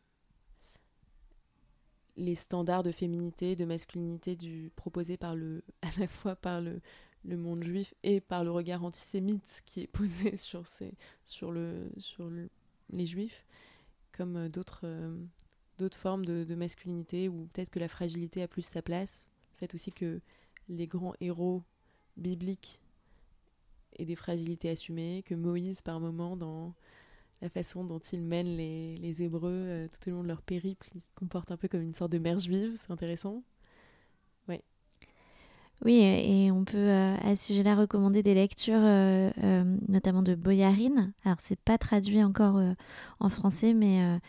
les standards de féminité, de masculinité proposés par le à la fois par le monde juif et par le regard antisémite qui est posé sur les juifs comme euh, d'autres euh, d'autres formes de, de masculinité où peut-être que la fragilité a plus sa place. Le fait aussi que les grands héros bibliques aient des fragilités assumées, que Moïse, par moment, dans la façon dont il mène les, les Hébreux euh, tout au long de leur périple, il se comporte un peu comme une sorte de mère juive, c'est intéressant. Oui, et on peut euh, à ce sujet-là recommander des lectures, euh, notamment de Boyarine. Alors, c'est pas traduit encore en français, mais,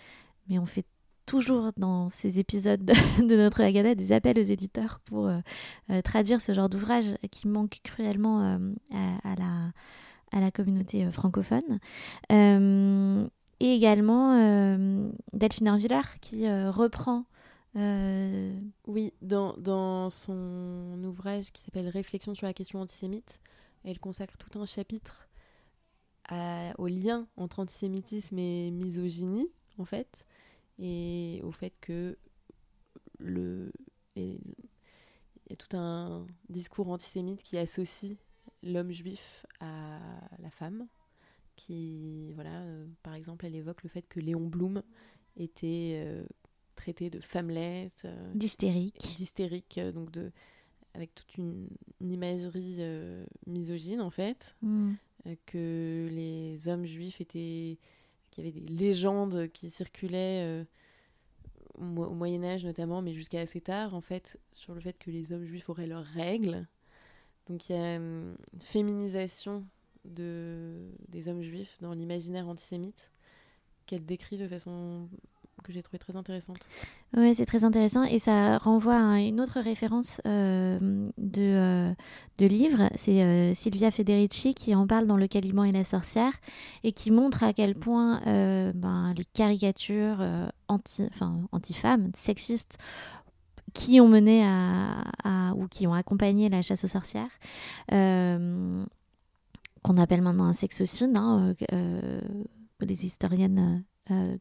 mais on fait toujours dans ces épisodes de, notre Agada des appels aux éditeurs pour traduire ce genre d'ouvrage qui manque cruellement à la, à la communauté euh, francophone. Euh, et également euh, Delphine Orviller qui reprend Oui, dans, son ouvrage qui s'appelle Réflexion sur la question antisémite, elle consacre tout un chapitre au lien entre antisémitisme et misogynie, en fait, et au fait que le, il y a tout un discours antisémite qui associe l'homme juif à la femme, qui, voilà, euh, par exemple, elle évoque le fait que Léon Blum était euh, traité de femmelette, euh, d'hystérique. d'hystérique, donc de, avec toute une, une imagerie misogyne en fait, Mm. euh, que les hommes juifs étaient, qu'il y avait des légendes qui circulaient au Moyen Âge notamment, mais jusqu'à assez tard en fait, sur le fait que les hommes juifs auraient leurs règles. Donc il y a une féminisation de, des hommes juifs dans l'imaginaire antisémite qu'elle décrit de façon que j'ai trouvé très intéressante. Oui, c'est très intéressant et ça renvoie à une autre référence euh, de, euh, de livre. C'est euh, Silvia Federici qui en parle dans Le Caliban et la sorcière et qui montre à quel point euh, ben, les caricatures euh, anti-femmes, sexistes, qui ont mené à, ou qui ont accompagné la chasse aux sorcières, euh, qu'on appelle maintenant un sexocide, hein, euh, euh, les historiennes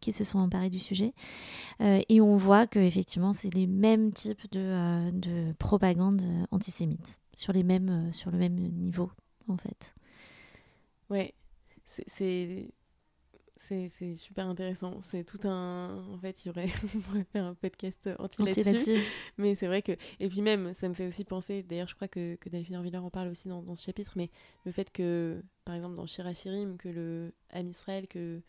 qui se sont emparées du sujet. Et on voit que effectivement c'est les mêmes types de, de propagande antisémite sur les mêmes sur le même niveau en fait. Ouais, c'est- c'est super intéressant. C'est tout un. En fait, il y aurait. On pourrait faire un podcast entier Anti là-dessus. Mais c'est vrai que. Et puis même, ça me fait aussi penser. D'ailleurs, je crois que, que Delphine Orviller en parle aussi dans, dans ce chapitre. Mais le fait que, par exemple, dans Shirachirim, que le Ham Israël, que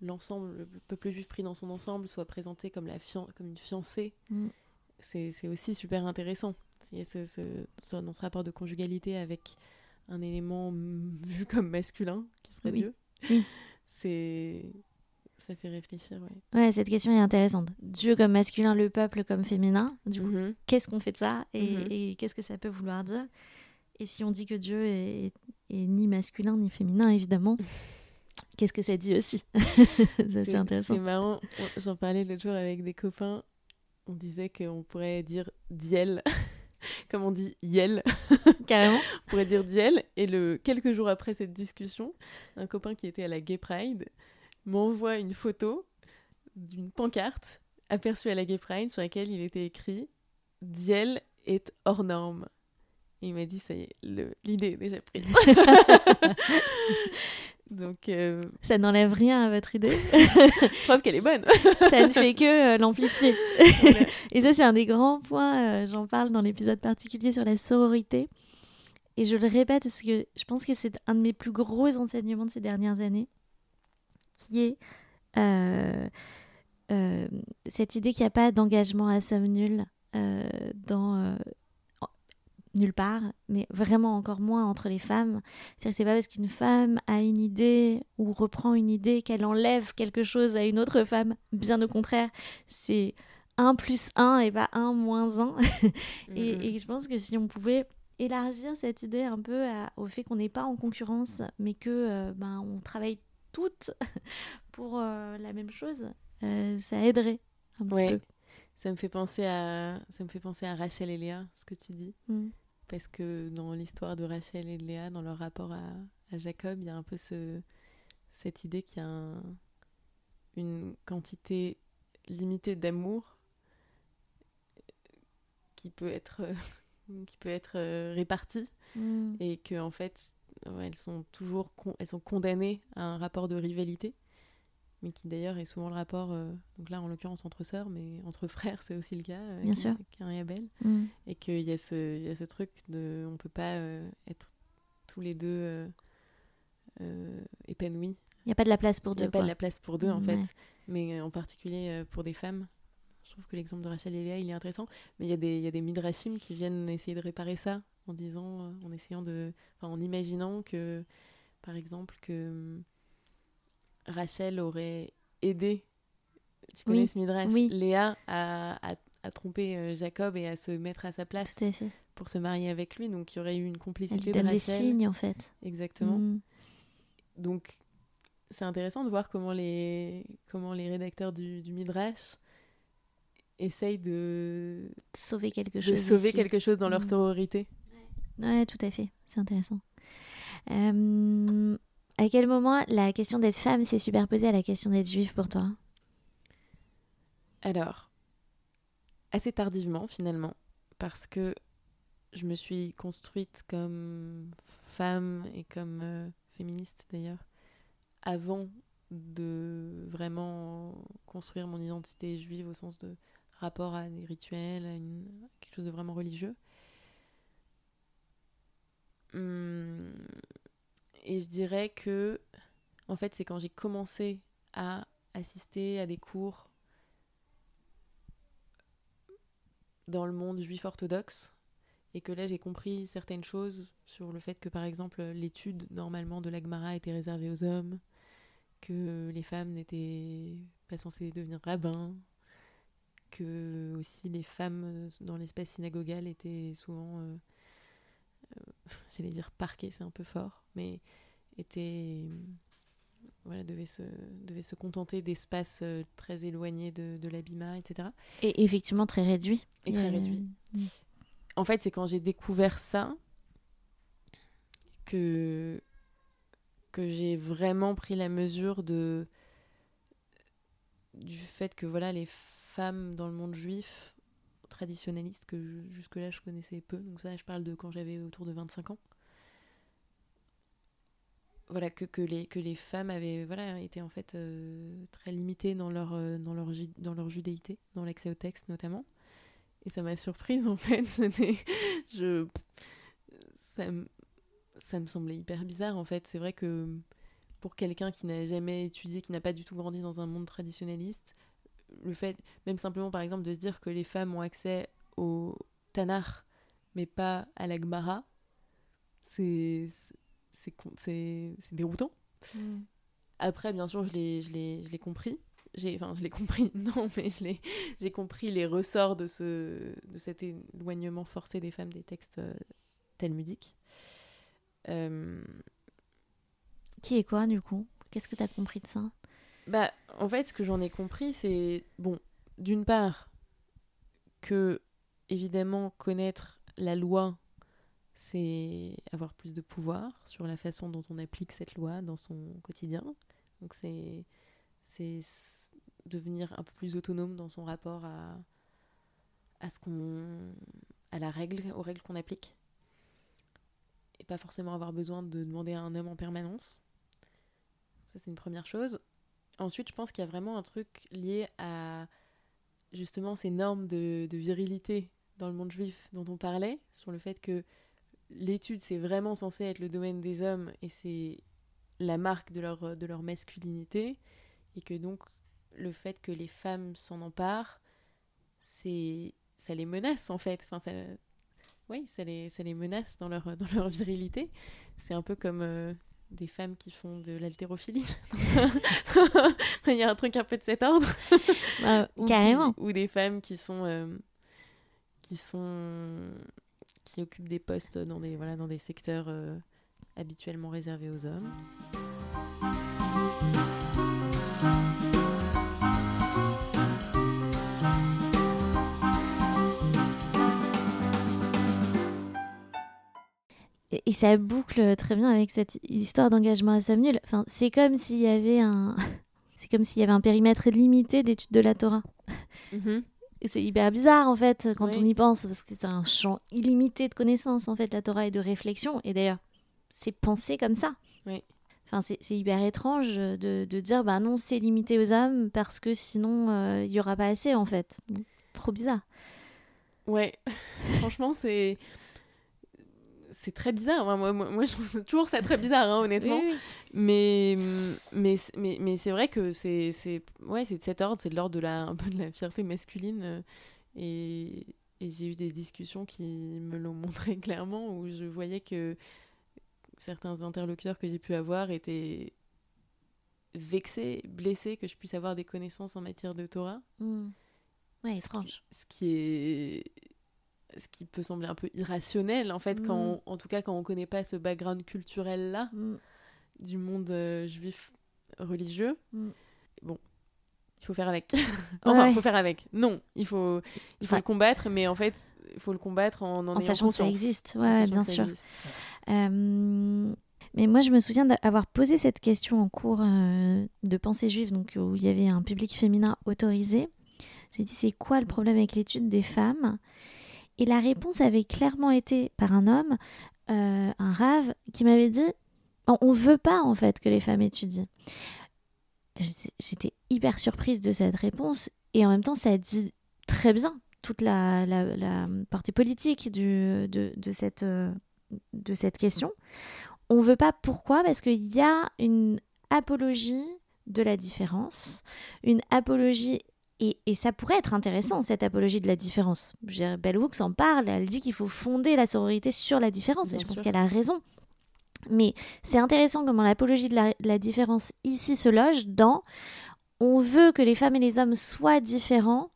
l'ensemble, le peuple juif pris dans son ensemble, soit présenté comme, la fian- comme une fiancée Mm. c'est aussi super intéressant. Il y a ce, dans ce rapport de conjugalité avec un élément vu comme masculin, qui serait Oui. Dieu. Oui. C'est... Ça fait réfléchir, ouais. Ouais, cette question est intéressante. Dieu comme masculin, le peuple comme féminin. Du coup, Mhm. qu'est-ce qu'on fait de ça et, Mhm. et qu'est-ce que ça peut vouloir dire? Et si on dit que Dieu est, est ni masculin ni féminin, évidemment, qu'est-ce que ça dit aussi? C'est intéressant. C'est marrant. J'en parlais l'autre jour avec des copains. On disait qu'on pourrait dire diel, comme on dit yel. Carrément. On pourrait dire diel. Et le, quelques jours après cette discussion, un copain qui était à la Gay Pride m'envoie une photo d'une pancarte aperçue à la Gay Pride sur laquelle il était écrit Diel est hors norme. Et il m'a dit, ça y est, l'idée est déjà prise. Donc, euh, Ça n'enlève rien à votre idée. preuve qu'elle est bonne. ça ne fait que euh, l'amplifier. Et ça, c'est un des grands points. euh, J'en parle dans l'épisode particulier sur la sororité. Et je le répète parce que je pense que c'est un de mes plus gros enseignements de ces dernières années, qui est cette idée qu'il n'y a pas d'engagement à somme nulle dans nulle part, mais vraiment encore moins entre les femmes. C'est-à-dire que c'est pas parce qu'une femme a une idée ou reprend une idée qu'elle enlève quelque chose à une autre femme. Bien au contraire, c'est 1 plus 1 et pas 1 moins 1. Et, Mhm. et je pense que si on pouvait élargir cette idée un peu à- au fait qu'on n'est pas en concurrence, mais que euh, ben, on travaille toutes pour euh, la même chose, euh, ça aiderait un petit Ouais. peu. Ça me fait penser à ça me fait penser à Rachel et Léa, ce que tu dis, Mm. Parce que dans l'histoire de Rachel et de Léa, dans leur rapport à, à Jacob, il y a un peu ce cette idée qu'il y a un- une quantité limitée d'amour qui peut être qui peut être euh, répartie Mm. et que en fait elles sont toujours con- elles sont condamnées à un rapport de rivalité mais qui d'ailleurs est souvent le rapport euh, donc là en l'occurrence entre sœurs mais entre frères c'est aussi le cas avec Bien sûr. Cain et Abel Mm. et qu'il y a ce y a ce truc de on peut pas euh, être tous les deux euh, euh, épanouis Il n'y a pas de la place pour il n'y deux. a pas de la place pour deux en fait mais euh, en particulier euh, pour des femmes je trouve que l'exemple de Rachel et Léa il est intéressant mais il y a des y a des midrashim qui viennent essayer de réparer ça en disant euh, en essayant de en imaginant que par exemple que hum, Rachel aurait aidé tu connais Oui, ce midrash oui. Léa à, à, à tromper euh, Jacob et à se mettre à sa place Tout à fait. pour se marier avec lui donc il y aurait eu une Elle complicité lui de donne des Rachel signes en fait. exactement Mm. donc c'est intéressant de voir comment les, comment les rédacteurs du, du Midrash essayent de, Sauver quelque de chose. sauver ici. quelque chose dans leur Mm. sororité. Ouais, tout à fait. C'est intéressant. Euh, à quel moment la question d'être femme s'est superposée à la question d'être juive pour toi? Alors, assez tardivement finalement, parce que je me suis construite comme femme et comme euh, féministe d'ailleurs, avant de vraiment construire mon identité juive au sens de rapport à des rituels, à, quelque chose de vraiment religieux. Hum, et je dirais que, en fait, c'est quand j'ai commencé à assister à des cours dans le monde juif orthodoxe et que là j'ai compris certaines choses sur le fait que par exemple l'étude normalement de l'Agmara était réservée aux hommes, que les femmes n'étaient pas censées devenir rabbins, que aussi les femmes dans l'espace synagogal étaient souvent, euh, j'allais dire parquées, c'est un peu fort, mais étaient voilà, devaient se, contenter d'espaces euh, très éloignés de, de etc. Et effectivement très réduit. Et très Euh, réduit. En fait, c'est quand j'ai découvert ça que, que j'ai vraiment pris la mesure de, du fait que voilà, les femmes dans le monde juif traditionnaliste que jusque-là je connaissais peu, donc ça je parle de quand j'avais autour de 25 ans. Voilà, que, que, les, que les femmes avaient voilà, été en fait euh, très limitées dans leur, euh, dans, leur, dans leur judéité, dans l'accès au texte notamment. Et ça m'a surprise en fait. Je, ça, ça me semblait hyper bizarre en fait. C'est vrai que pour quelqu'un qui n'a jamais étudié, qui n'a pas du tout grandi dans un monde traditionnaliste, le fait, même simplement par exemple, de se dire que les femmes ont accès au Tanar, mais pas à la Gemara, c'est déroutant. Après, bien sûr, je l'ai compris. J'ai, enfin, je l'ai compris, non, mais j'ai compris les ressorts de, ce, de cet éloignement forcé des femmes des textes euh, talmudiques. Euh, Qui est quoi, du coup? Qu'est-ce que tu as compris de ça? Bah, en fait, ce que j'en ai compris, c'est, bon, d'une part, que, évidemment, connaître la loi, c'est avoir plus de pouvoir sur la façon dont on applique cette loi dans son quotidien. Donc, c'est, c'est devenir un peu plus autonome dans son rapport à, à ce qu'on, à la règle, aux règles qu'on applique. Et pas forcément avoir besoin de demander à un homme en permanence. Ça, c'est une première chose. Ensuite, je pense qu'il y a vraiment un truc lié à justement ces normes de, virilité dans le monde juif dont on parlait, sur le fait que l'étude, c'est vraiment censé être le domaine des hommes et c'est la marque de leur, de leur masculinité, et que donc le fait que les femmes s'en emparent, c'est ça les menace en fait. Enfin, ça, oui, ça les, ça les menace dans leur, dans leur virilité. C'est un peu comme euh, des femmes qui font de l'haltérophilie. Il y a un truc un peu de cet ordre. Bah, Ou qui- ou des femmes qui sont euh, qui sont qui occupent des postes dans des voilà dans des secteurs euh, habituellement réservés aux hommes. Et, ça boucle très bien avec cette histoire d'engagement à nulle. Enfin, c'est comme s'il y avait un... C'est comme s'il y avait un périmètre limité d'études de la Torah. Et c'est hyper bizarre en fait quand Oui. on y pense parce que c'est un champ illimité de connaissances en fait la Torah et de réflexion et d'ailleurs c'est pensé comme ça. Oui. Enfin c'est c'est hyper étrange de, de dire bah non c'est limité aux hommes parce que sinon euh, il y aura pas assez en fait. Trop bizarre. Ouais, franchement c'est c'est très bizarre. Enfin, moi, moi, moi, je trouve ça- toujours ça très bizarre, hein, honnêtement. Mais, mais, mais, mais c'est vrai que c'est, c'est, ouais, c'est de cet ordre, c'est de l'ordre de la, un peu de la fierté masculine. euh, Et, et j'ai eu des discussions qui me l'ont montré clairement, où je voyais que certains interlocuteurs que j'ai pu avoir étaient vexés, blessés que je puisse avoir des connaissances en matière de Torah. Mm. Ouais, Ce étrange. qui, ce qui est ce qui peut sembler un peu irrationnel en fait Mm. quand on- en tout cas quand on connaît pas ce background culturel là Mm. du monde euh, juif religieux Mm. bon il faut faire avec enfin il ouais. faut faire avec non il faut il faut le combattre mais en fait il faut le combattre en en, sachant que ça existe, ouais, bien sûr. Euh, mais moi, je me souviens d'avoir posé cette question en cours euh, de pensée juive, donc où il y avait un public féminin autorisé. J'ai dit c'est quoi le problème avec l'étude des femmes? Et la réponse avait clairement été par un homme, euh, un rave, qui m'avait dit on on veut pas en fait que les femmes étudient. J'étais- hyper surprise de cette réponse et en même temps, ça dit très bien toute la, la, partie politique euh, de cette question. On veut pas pourquoi? Parce qu'il y a une apologie de la différence, une apologie et, et ça pourrait être intéressant, cette apologie de la différence. Bell Hooks en parle, elle dit qu'il faut fonder la sororité sur la différence, et je pense qu'elle a raison. Mais c'est intéressant comment l'apologie de la, de la différence ici se loge dans on veut que les femmes et les hommes soient différents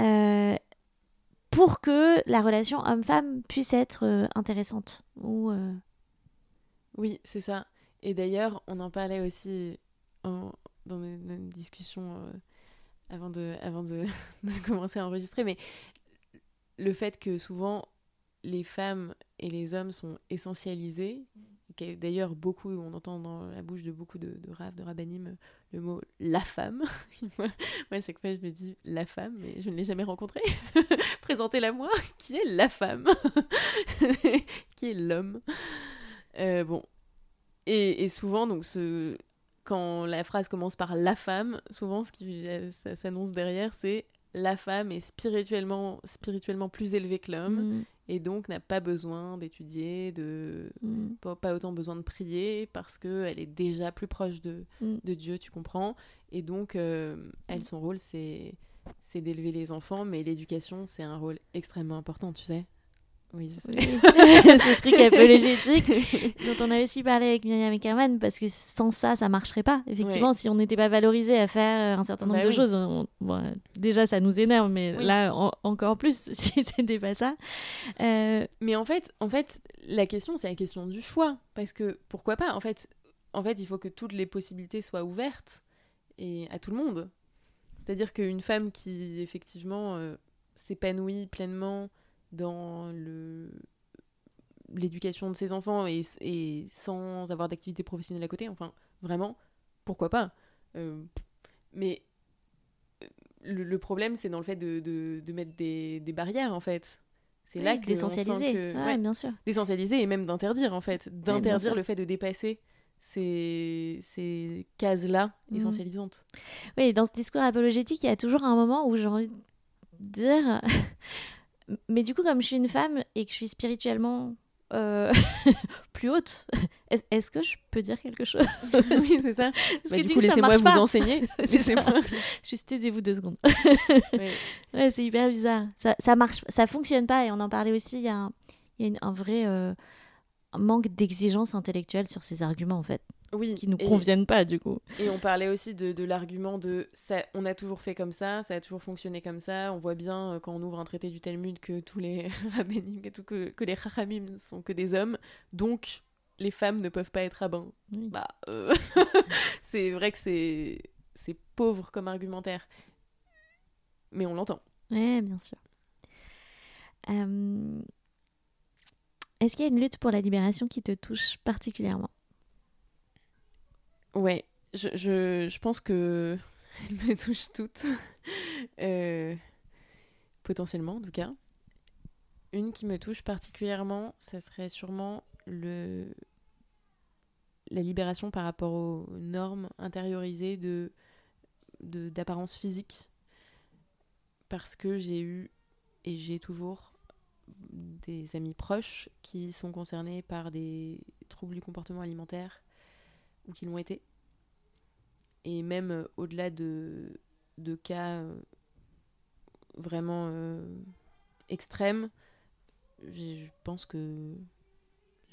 euh, pour que la relation homme-femme puisse être euh, intéressante. Ou, euh, Oui, c'est ça. Et d'ailleurs, on en parlait aussi en- dans une, une discussion avant, de, avant de, commencer à enregistrer, mais le fait que souvent les femmes et les hommes sont essentialisés, d'ailleurs beaucoup, on entend dans la bouche de beaucoup de, de de rabbinim, le mot la femme. moi, à chaque fois, je me dis la femme, mais je ne l'ai jamais rencontrée. Présentez-la moi. Qui est la femme Qui est l'homme? Euh, Bon, et, et souvent, donc, ce, quand la phrase commence par la femme, souvent ce qui euh, s'annonce derrière, c'est la femme est spirituellement, spirituellement plus élevée que l'homme mm, et donc n'a pas besoin d'étudier, de mm. pas, pas autant besoin de prier parce qu'elle est déjà plus proche de, Mm. de Dieu, tu comprends? Et donc, euh, elle, son rôle, c'est c'est d'élever les enfants, mais l'éducation, c'est un rôle extrêmement important, tu sais? Oui, je sais. ce truc apologétique dont on avait aussi parlé avec Myriam et Kerman parce que sans ça ça marcherait pas effectivement si on n'était pas valorisé à faire euh, un certain nombre Bah de oui. choses on- bon, déjà ça nous énerve mais Oui. là en- encore plus si c'était pas ça Euh, Mais en fait, en fait, la question, c'est la question du choix. Parce que pourquoi pas En fait, en fait, il faut que toutes les possibilités soient ouvertes et à tout le monde. C'est-à-dire qu'une femme qui, effectivement, euh, s'épanouit pleinement dans le l'éducation de ses enfants et, et sans avoir d'activité professionnelle à côté, enfin, vraiment, pourquoi pas Euh, Mais euh, le, le problème, c'est dans le fait de, de- de mettre des, des barrières, en fait. C'est là oui, que on sent d'essentialiser que- ouais, bien sûr. d'essentialiser et même d'interdire en fait. D'interdire le fait de dépasser ces, ces cases là Mhm. essentialisantes. Oui, dans ce discours apologétique, il y a toujours un moment où j'ai envie de dire Mais du coup, comme je suis une femme et que je suis spirituellement euh, plus haute, est- est-ce que je peux dire quelque chose? Oui c'est ça Bah, du coup laissez-moi vous enseigner. Laissez-moi- Juste taisez-vous deux secondes. Ouais. Ouais, c'est hyper bizarre. Ça, ça marche, ça fonctionne pas. Et on en parlait aussi. Il y a un, il y a une- un vrai euh, manque d'exigence intellectuelle sur ces arguments, en fait, oui qui nous et, conviennent pas, du coup. et on parlait aussi de, de l'argument de ça on a toujours fait comme ça ça a toujours fonctionné comme ça on voit bien euh, quand on ouvre un traité du Talmud que tous les rabbinim que, que, les chachamim sont que des hommes donc les femmes ne peuvent pas être rabbins Oui. bah euh, c'est vrai que c'est c'est pauvre comme argumentaire mais on l'entend Ouais, bien sûr. Euh, Est-ce qu'il y a une lutte pour la libération qui te touche particulièrement? Ouais, je, je, je pense que me touchent toutes. Euh, potentiellement, en tout cas. Une qui me touche particulièrement, ça serait sûrement le... la libération par rapport aux normes intériorisées de- d'apparence physique. Parce que j'ai eu et j'ai toujours des amis proches qui sont concernés par des troubles du comportement alimentaire ou qui l'ont été. Et même euh, au-delà de, de cas euh, vraiment euh, extrêmes, je pense que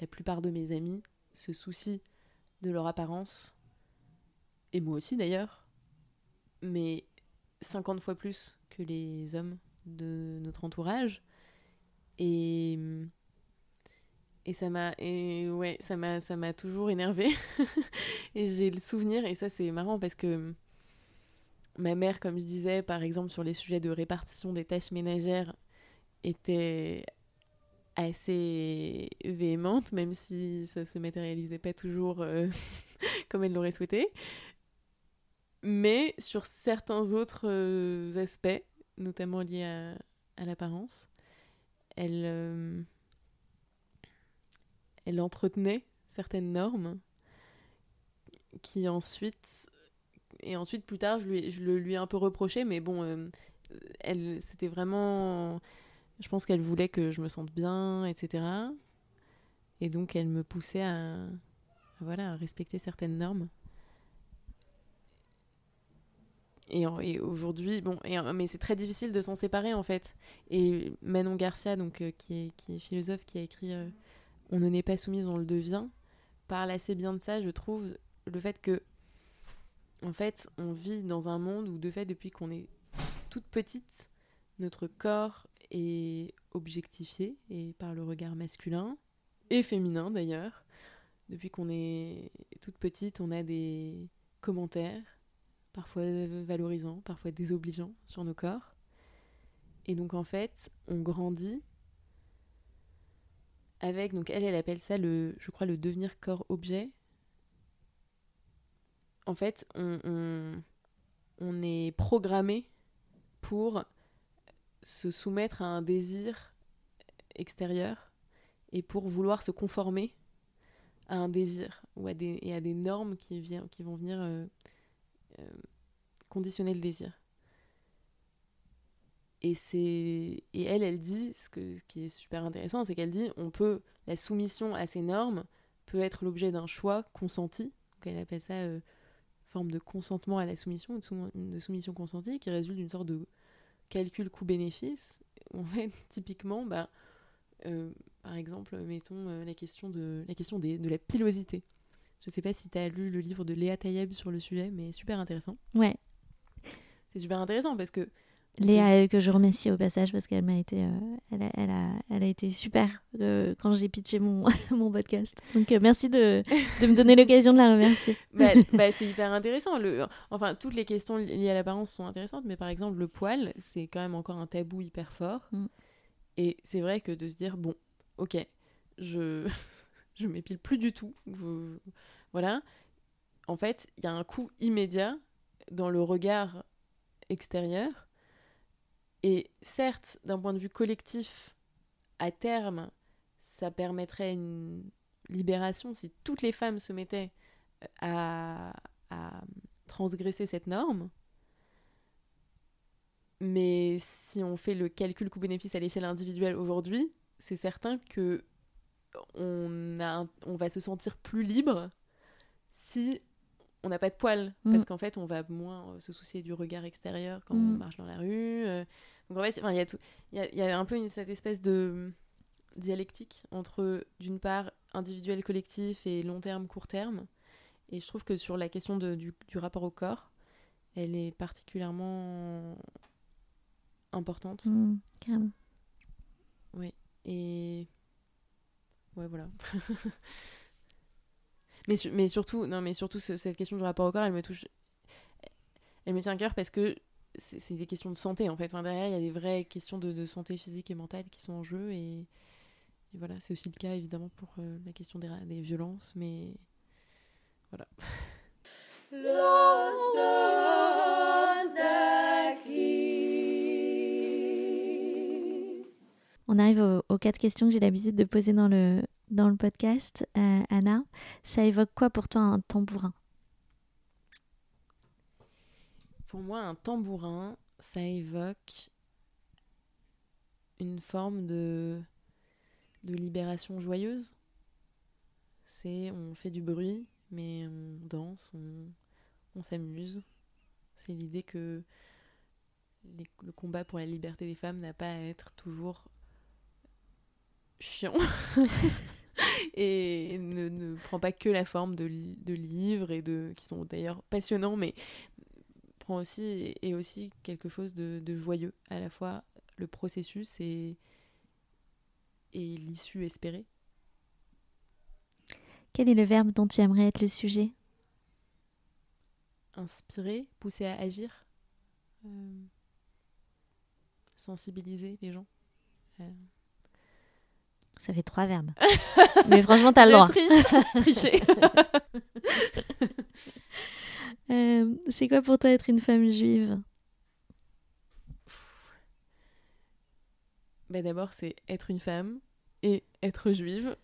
la plupart de mes amis se soucient de leur apparence, et moi aussi d'ailleurs, mais 50 fois plus que les hommes de notre entourage. Et et ça m'a ouais ça m'a ça m'a toujours énervé et j'ai le souvenir et ça c'est marrant parce que ma mère comme je disais par exemple sur les sujets de répartition des tâches ménagères était assez véhémente même si ça se matérialisait pas toujours euh, comme elle l'aurait souhaité. Mais sur certains autres euh, aspects notamment liés à, à l'apparence elle euh, elle entretenait certaines normes qui ensuite et ensuite plus tard je lui je le lui ai un peu reproché mais bon euh, elle c'était vraiment je pense qu'elle voulait que je me sente bien etc et donc elle me poussait à, voilà à respecter certaines normes. Et, aujourd'hui bon mais c'est très difficile de s'en séparer en fait. Et Manon Garcia donc euh, qui est qui est philosophe qui a écrit euh, on ne n'est pas soumise, on le devient, parle assez bien de ça, je trouve, le fait que, en fait, on vit dans un monde où, de fait, depuis qu'on est toute petite, notre corps est objectifié et par le regard masculin et féminin d'ailleurs. Depuis qu'on est toute petite, on a des commentaires, parfois valorisants, parfois désobligeants sur nos corps. Et donc, en fait, on grandit avec donc elle elle appelle ça le je crois le devenir corps objet. En fait on, est programmé pour se soumettre à un désir extérieur et pour vouloir se conformer à un désir ou à des, et à des normes qui, qui vont venir euh, euh, conditionner le désir et c'est et elle elle dit ce que ce qui est super intéressant c'est qu'elle dit on peut la soumission à ces normes peut être l'objet d'un choix consenti. Donc elle appelle ça euh, forme de consentement à la soumission, de, soum- de soumission consentie, qui résulte d'une sorte de calcul coût-bénéfice. En fait, typiquement, bah, euh, par exemple, mettons euh, la question, de, la question des- de la pilosité. Je sais pas si tu as lu le livre de Léa Taïeb sur le sujet, mais super intéressant. Ouais. C'est super intéressant parce que Léa, que je remercie au passage parce qu'elle m'a été, euh, elle, a, elle, a, elle a été super euh, quand j'ai pitché mon, mon podcast. Donc euh, merci de, de me donner l'occasion de la remercier. bah, bah, c'est hyper intéressant. Le, enfin, toutes les questions li- liées à l'apparence sont intéressantes, mais par exemple, le poil, c'est quand même encore un tabou hyper fort. Mm. Et c'est vrai que de se dire, bon, ok, je, je m'épile plus du tout. je- Voilà. En fait, il y a un coût immédiat dans le regard extérieur. Et certes, d'un point de vue collectif, à terme, ça permettrait une libération si toutes les femmes se mettaient à, à transgresser cette norme. Mais si on fait le calcul coût-bénéfice à l'échelle individuelle aujourd'hui, c'est certain que on, a un- on va se sentir plus libre si on n'a pas de poils. Mm. Parce qu'en fait, on va moins euh, se soucier du regard extérieur quand on Mm. marche dans la rue. Euh. Donc en fait, il y, a tout- y, a, y a un peu une- cette espèce de dialectique entre, d'une part, individuel collectif et long terme, court terme. Et je trouve que sur la question de- du, du rapport au corps, elle est particulièrement importante. Mm, carrément. Et. Ouais, voilà. mais, su- mais surtout, non, mais surtout ce- cette question du rapport au corps, elle me touche. Elle me tient à cœur parce que c'est des questions de santé en fait. Derrière, il y a des vraies questions de, santé physique et mentale qui sont en jeu. Et, voilà, c'est aussi le cas évidemment pour euh, la question des, des violences. Mais voilà. On arrive aux, aux quatre questions que j'ai l'habitude de poser dans le, dans le podcast. Euh, Anna, ça évoque quoi pour toi un tambourin? Pour moi, un tambourin, ça évoque une forme de, de libération joyeuse. C'est on fait du bruit, mais on danse, on, on s'amuse. C'est l'idée que les- le combat pour la liberté des femmes n'a pas à être toujours chiant et ne, ne prend pas que la forme de, de livres et de qui sont d'ailleurs passionnants, mais prend aussi et aussi quelque chose de, de joyeux à la fois le processus et, et l'issue espérée. Quel est le verbe dont tu aimerais être le sujet? Inspirer pousser à agir euh, sensibiliser les gens. Euh, Ça fait trois verbes. Mais franchement, t'as le droit. triche. Tricher Euh, c'est quoi pour toi être une femme juive bah, d'abord c'est être une femme et être juive.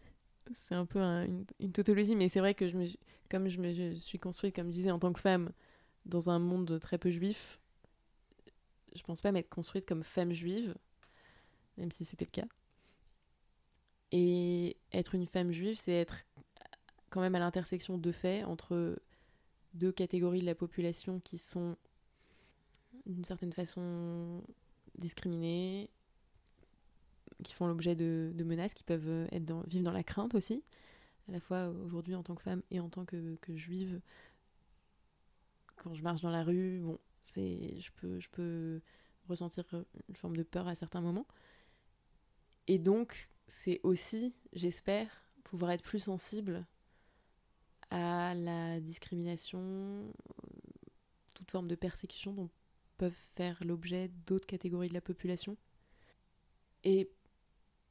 C'est un peu un- une, tautologie mais c'est vrai que je comme je me suis construite comme je disais en tant que femme dans un monde très peu juif je pense pas m'être construite comme femme juive même si c'était le cas. Et être une femme juive c'est être quand même à l'intersection de faits entre deux catégories de la population qui sont d'une certaine façon discriminées qui font l'objet de, menaces, qui peuvent être dans, vivre dans la crainte aussi, à la fois aujourd'hui en tant que femme et en tant que, que juive. Quand je marche dans la rue, bon, c'est, je, peux, je peux ressentir une forme de peur à certains moments. Et donc, c'est aussi, j'espère, pouvoir être plus sensible à la discrimination, euh, toute forme de persécution dont peuvent faire l'objet d'autres catégories de la population. Et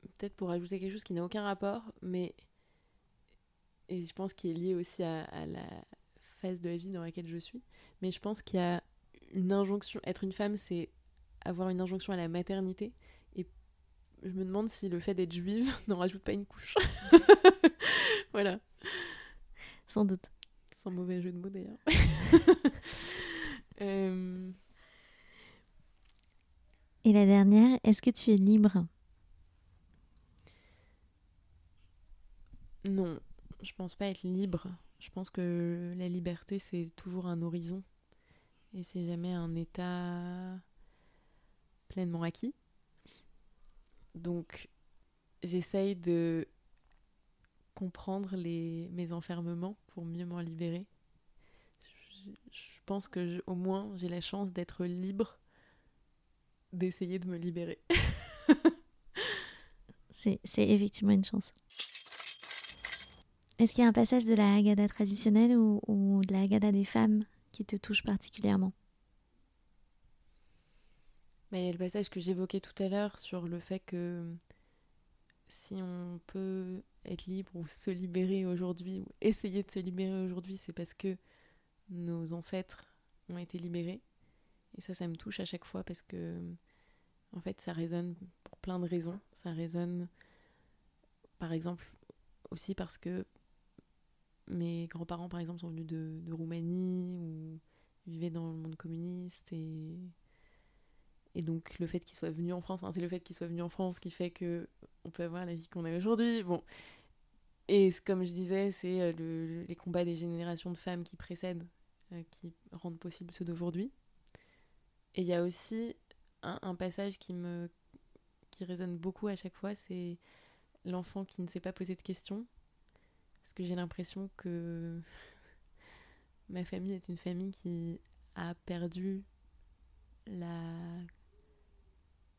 peut-être pour ajouter quelque chose qui n'a aucun rapport, mais et je pense qui est lié aussi à, à la phase de la vie dans laquelle je suis, mais je pense qu'il y a une injonction, être une femme, c'est avoir une injonction à la maternité, et je me demande si le fait d'être juive n'en rajoute pas une couche. voilà, Sans doute. sans mauvais jeu de mots d'ailleurs. Euh, Et la dernière, est-ce que tu es libre? Non, je pense pas être libre. Je pense que la liberté, c'est toujours un horizon. Et c'est jamais un état pleinement acquis. Donc, j'essaye de comprendre les, mes enfermements pour mieux m'en libérer. Je, je pense que je- au moins j'ai la chance d'être libre d'essayer de me libérer. C'est effectivement une chance. Est-ce qu'il y a un passage de la Haggadah traditionnelle ou, ou de la Haggadah des femmes qui te touche particulièrement? Mais il y a le passage que j'évoquais tout à l'heure sur le fait que si on peut être libre ou se libérer aujourd'hui, ou essayer de se libérer aujourd'hui, c'est parce que nos ancêtres ont été libérés. Et ça, ça me touche à chaque fois parce que, en fait, ça résonne pour plein de raisons. Ça résonne, par exemple, aussi parce que mes grands-parents, par exemple, sont venus de, Roumanie ou vivaient dans le monde communiste et et donc le fait qu'il soit venu en France, c'est le fait qu'il soit venu en France qui fait que on peut avoir la vie qu'on a aujourd'hui. Bon. Et comme je disais, c'est euh, le- le- les combats des générations de femmes qui précèdent euh, qui rendent possible ceux d'aujourd'hui. Et il y a aussi un, passage qui me qui résonne beaucoup à chaque fois, c'est l'enfant qui ne sait pas poser de questions. Parce que j'ai l'impression que ma famille est une famille qui a perdu la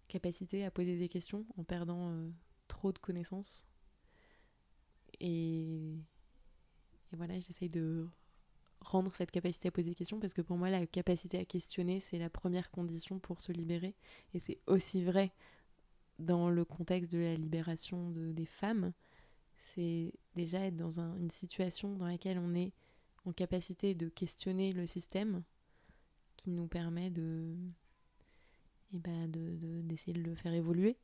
capacité à poser des questions en perdant euh, trop de connaissances. Et, voilà, j'essaye de rendre cette capacité à poser des questions parce que pour moi, la capacité à questionner, c'est la première condition pour se libérer. Et c'est aussi vrai dans le contexte de la libération de- des femmes. C'est déjà être dans un- une situation dans laquelle on est en capacité de questionner le système qui nous permet de et ben de, de- d'essayer de le faire évoluer.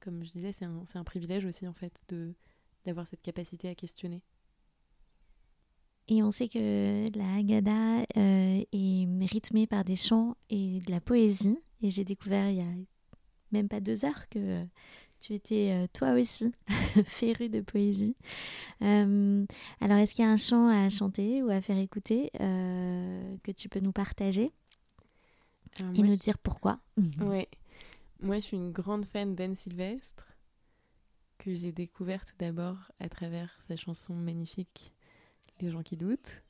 Comme je disais, c'est un, un privilège aussi en fait de d'avoir cette capacité à questionner. Et on sait que la Haggadah euh, est rythmée par des chants et de la poésie. Et j'ai découvert il y a même pas deux heures que euh, tu étais euh, toi aussi féru de poésie. Euh, alors, est-ce qu'il y a un chant à chanter ou à faire écouter que tu peux nous partager et nous je- dire pourquoi? Ouais. Moi, je suis une grande fan d'Anne Sylvestre, que j'ai découverte d'abord à travers sa chanson magnifique Les gens qui doutent,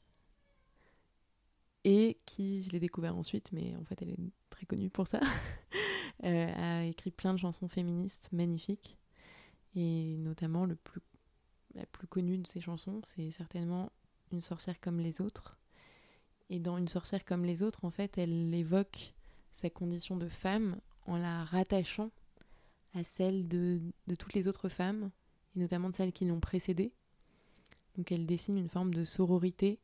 et qui, je l'ai découvert ensuite, mais en fait, elle est très connue pour ça, euh, a écrit plein de chansons féministes magnifiques, et notamment le plus, la plus connue de ses chansons, c'est certainement Une sorcière comme les autres. Et dans Une sorcière comme les autres, en fait, elle évoque sa condition de femme en la rattachant à celle de, toutes les autres femmes, et notamment de celles qui l'ont précédée. Donc elle dessine une forme de sororité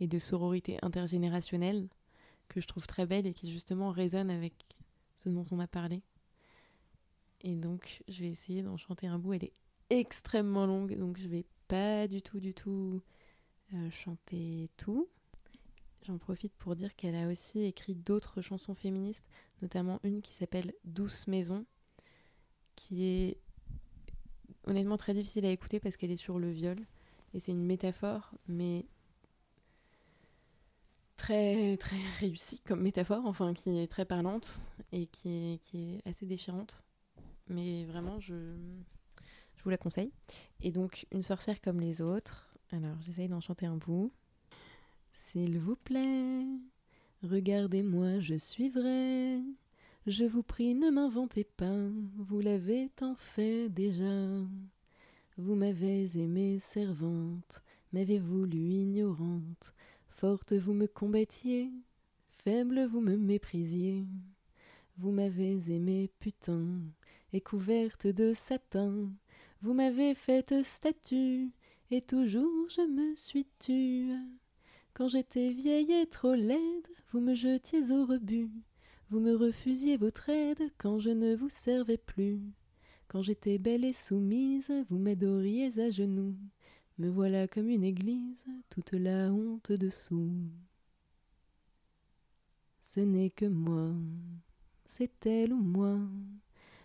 et de sororité intergénérationnelle que je trouve très belle et qui justement résonne avec ce dont on a parlé. Et donc je vais essayer d'en chanter un bout. Elle est extrêmement longue, donc je vais pas du tout, du tout euh, chanter tout. J'en profite pour dire qu'elle a aussi écrit d'autres chansons féministes, notamment une qui s'appelle Douce Maison, qui est honnêtement très difficile à écouter parce qu'elle est sur le viol. Et c'est une métaphore, mais très très réussie comme métaphore, enfin qui est très parlante et qui est, assez déchirante. Mais vraiment, je, je vous la conseille. Et donc, une sorcière comme les autres. Alors, j'essaye d'en chanter un bout. S'il vous plaît, regardez-moi, je suis vrai. Je vous prie, ne m'inventez pas, vous l'avez tant fait déjà. Vous m'avez aimée servante, m'avez voulu ignorante. Forte, vous me combattiez, faible, vous me méprisiez. Vous m'avez aimée putain, et couverte de satin. Vous m'avez faite statue, et toujours je me suis tue. Quand j'étais vieille et trop laide, vous me jetiez au rebut. Vous me refusiez votre aide quand je ne vous servais plus. Quand j'étais belle et soumise, vous m'adoriez à genoux. Me voilà comme une église, toute la honte dessous. Ce n'est que moi, c'est elle ou moi,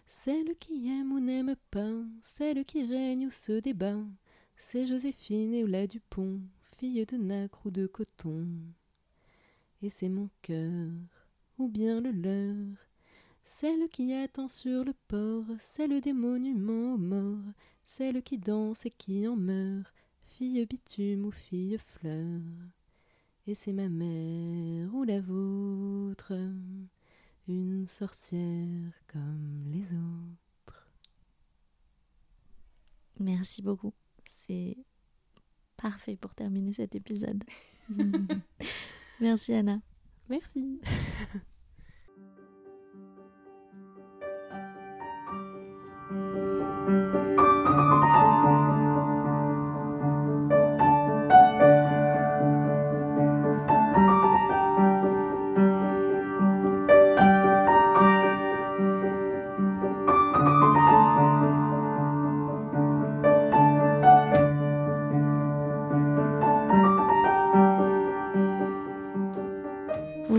celle qui aime ou n'aime pas, celle qui règne ou se débat, C'est Joséphine et Ola Dupont, fille de nacre ou de coton. Et c'est mon cœur, ou bien le leur, celle qui attend sur le port, celle des monuments aux morts, celle qui danse et qui en meurt, fille bitume ou fille fleur. Et c'est ma mère ou la vôtre, une sorcière comme les autres. Merci beaucoup. C'est parfait pour terminer cet épisode. Merci Anna. Merci.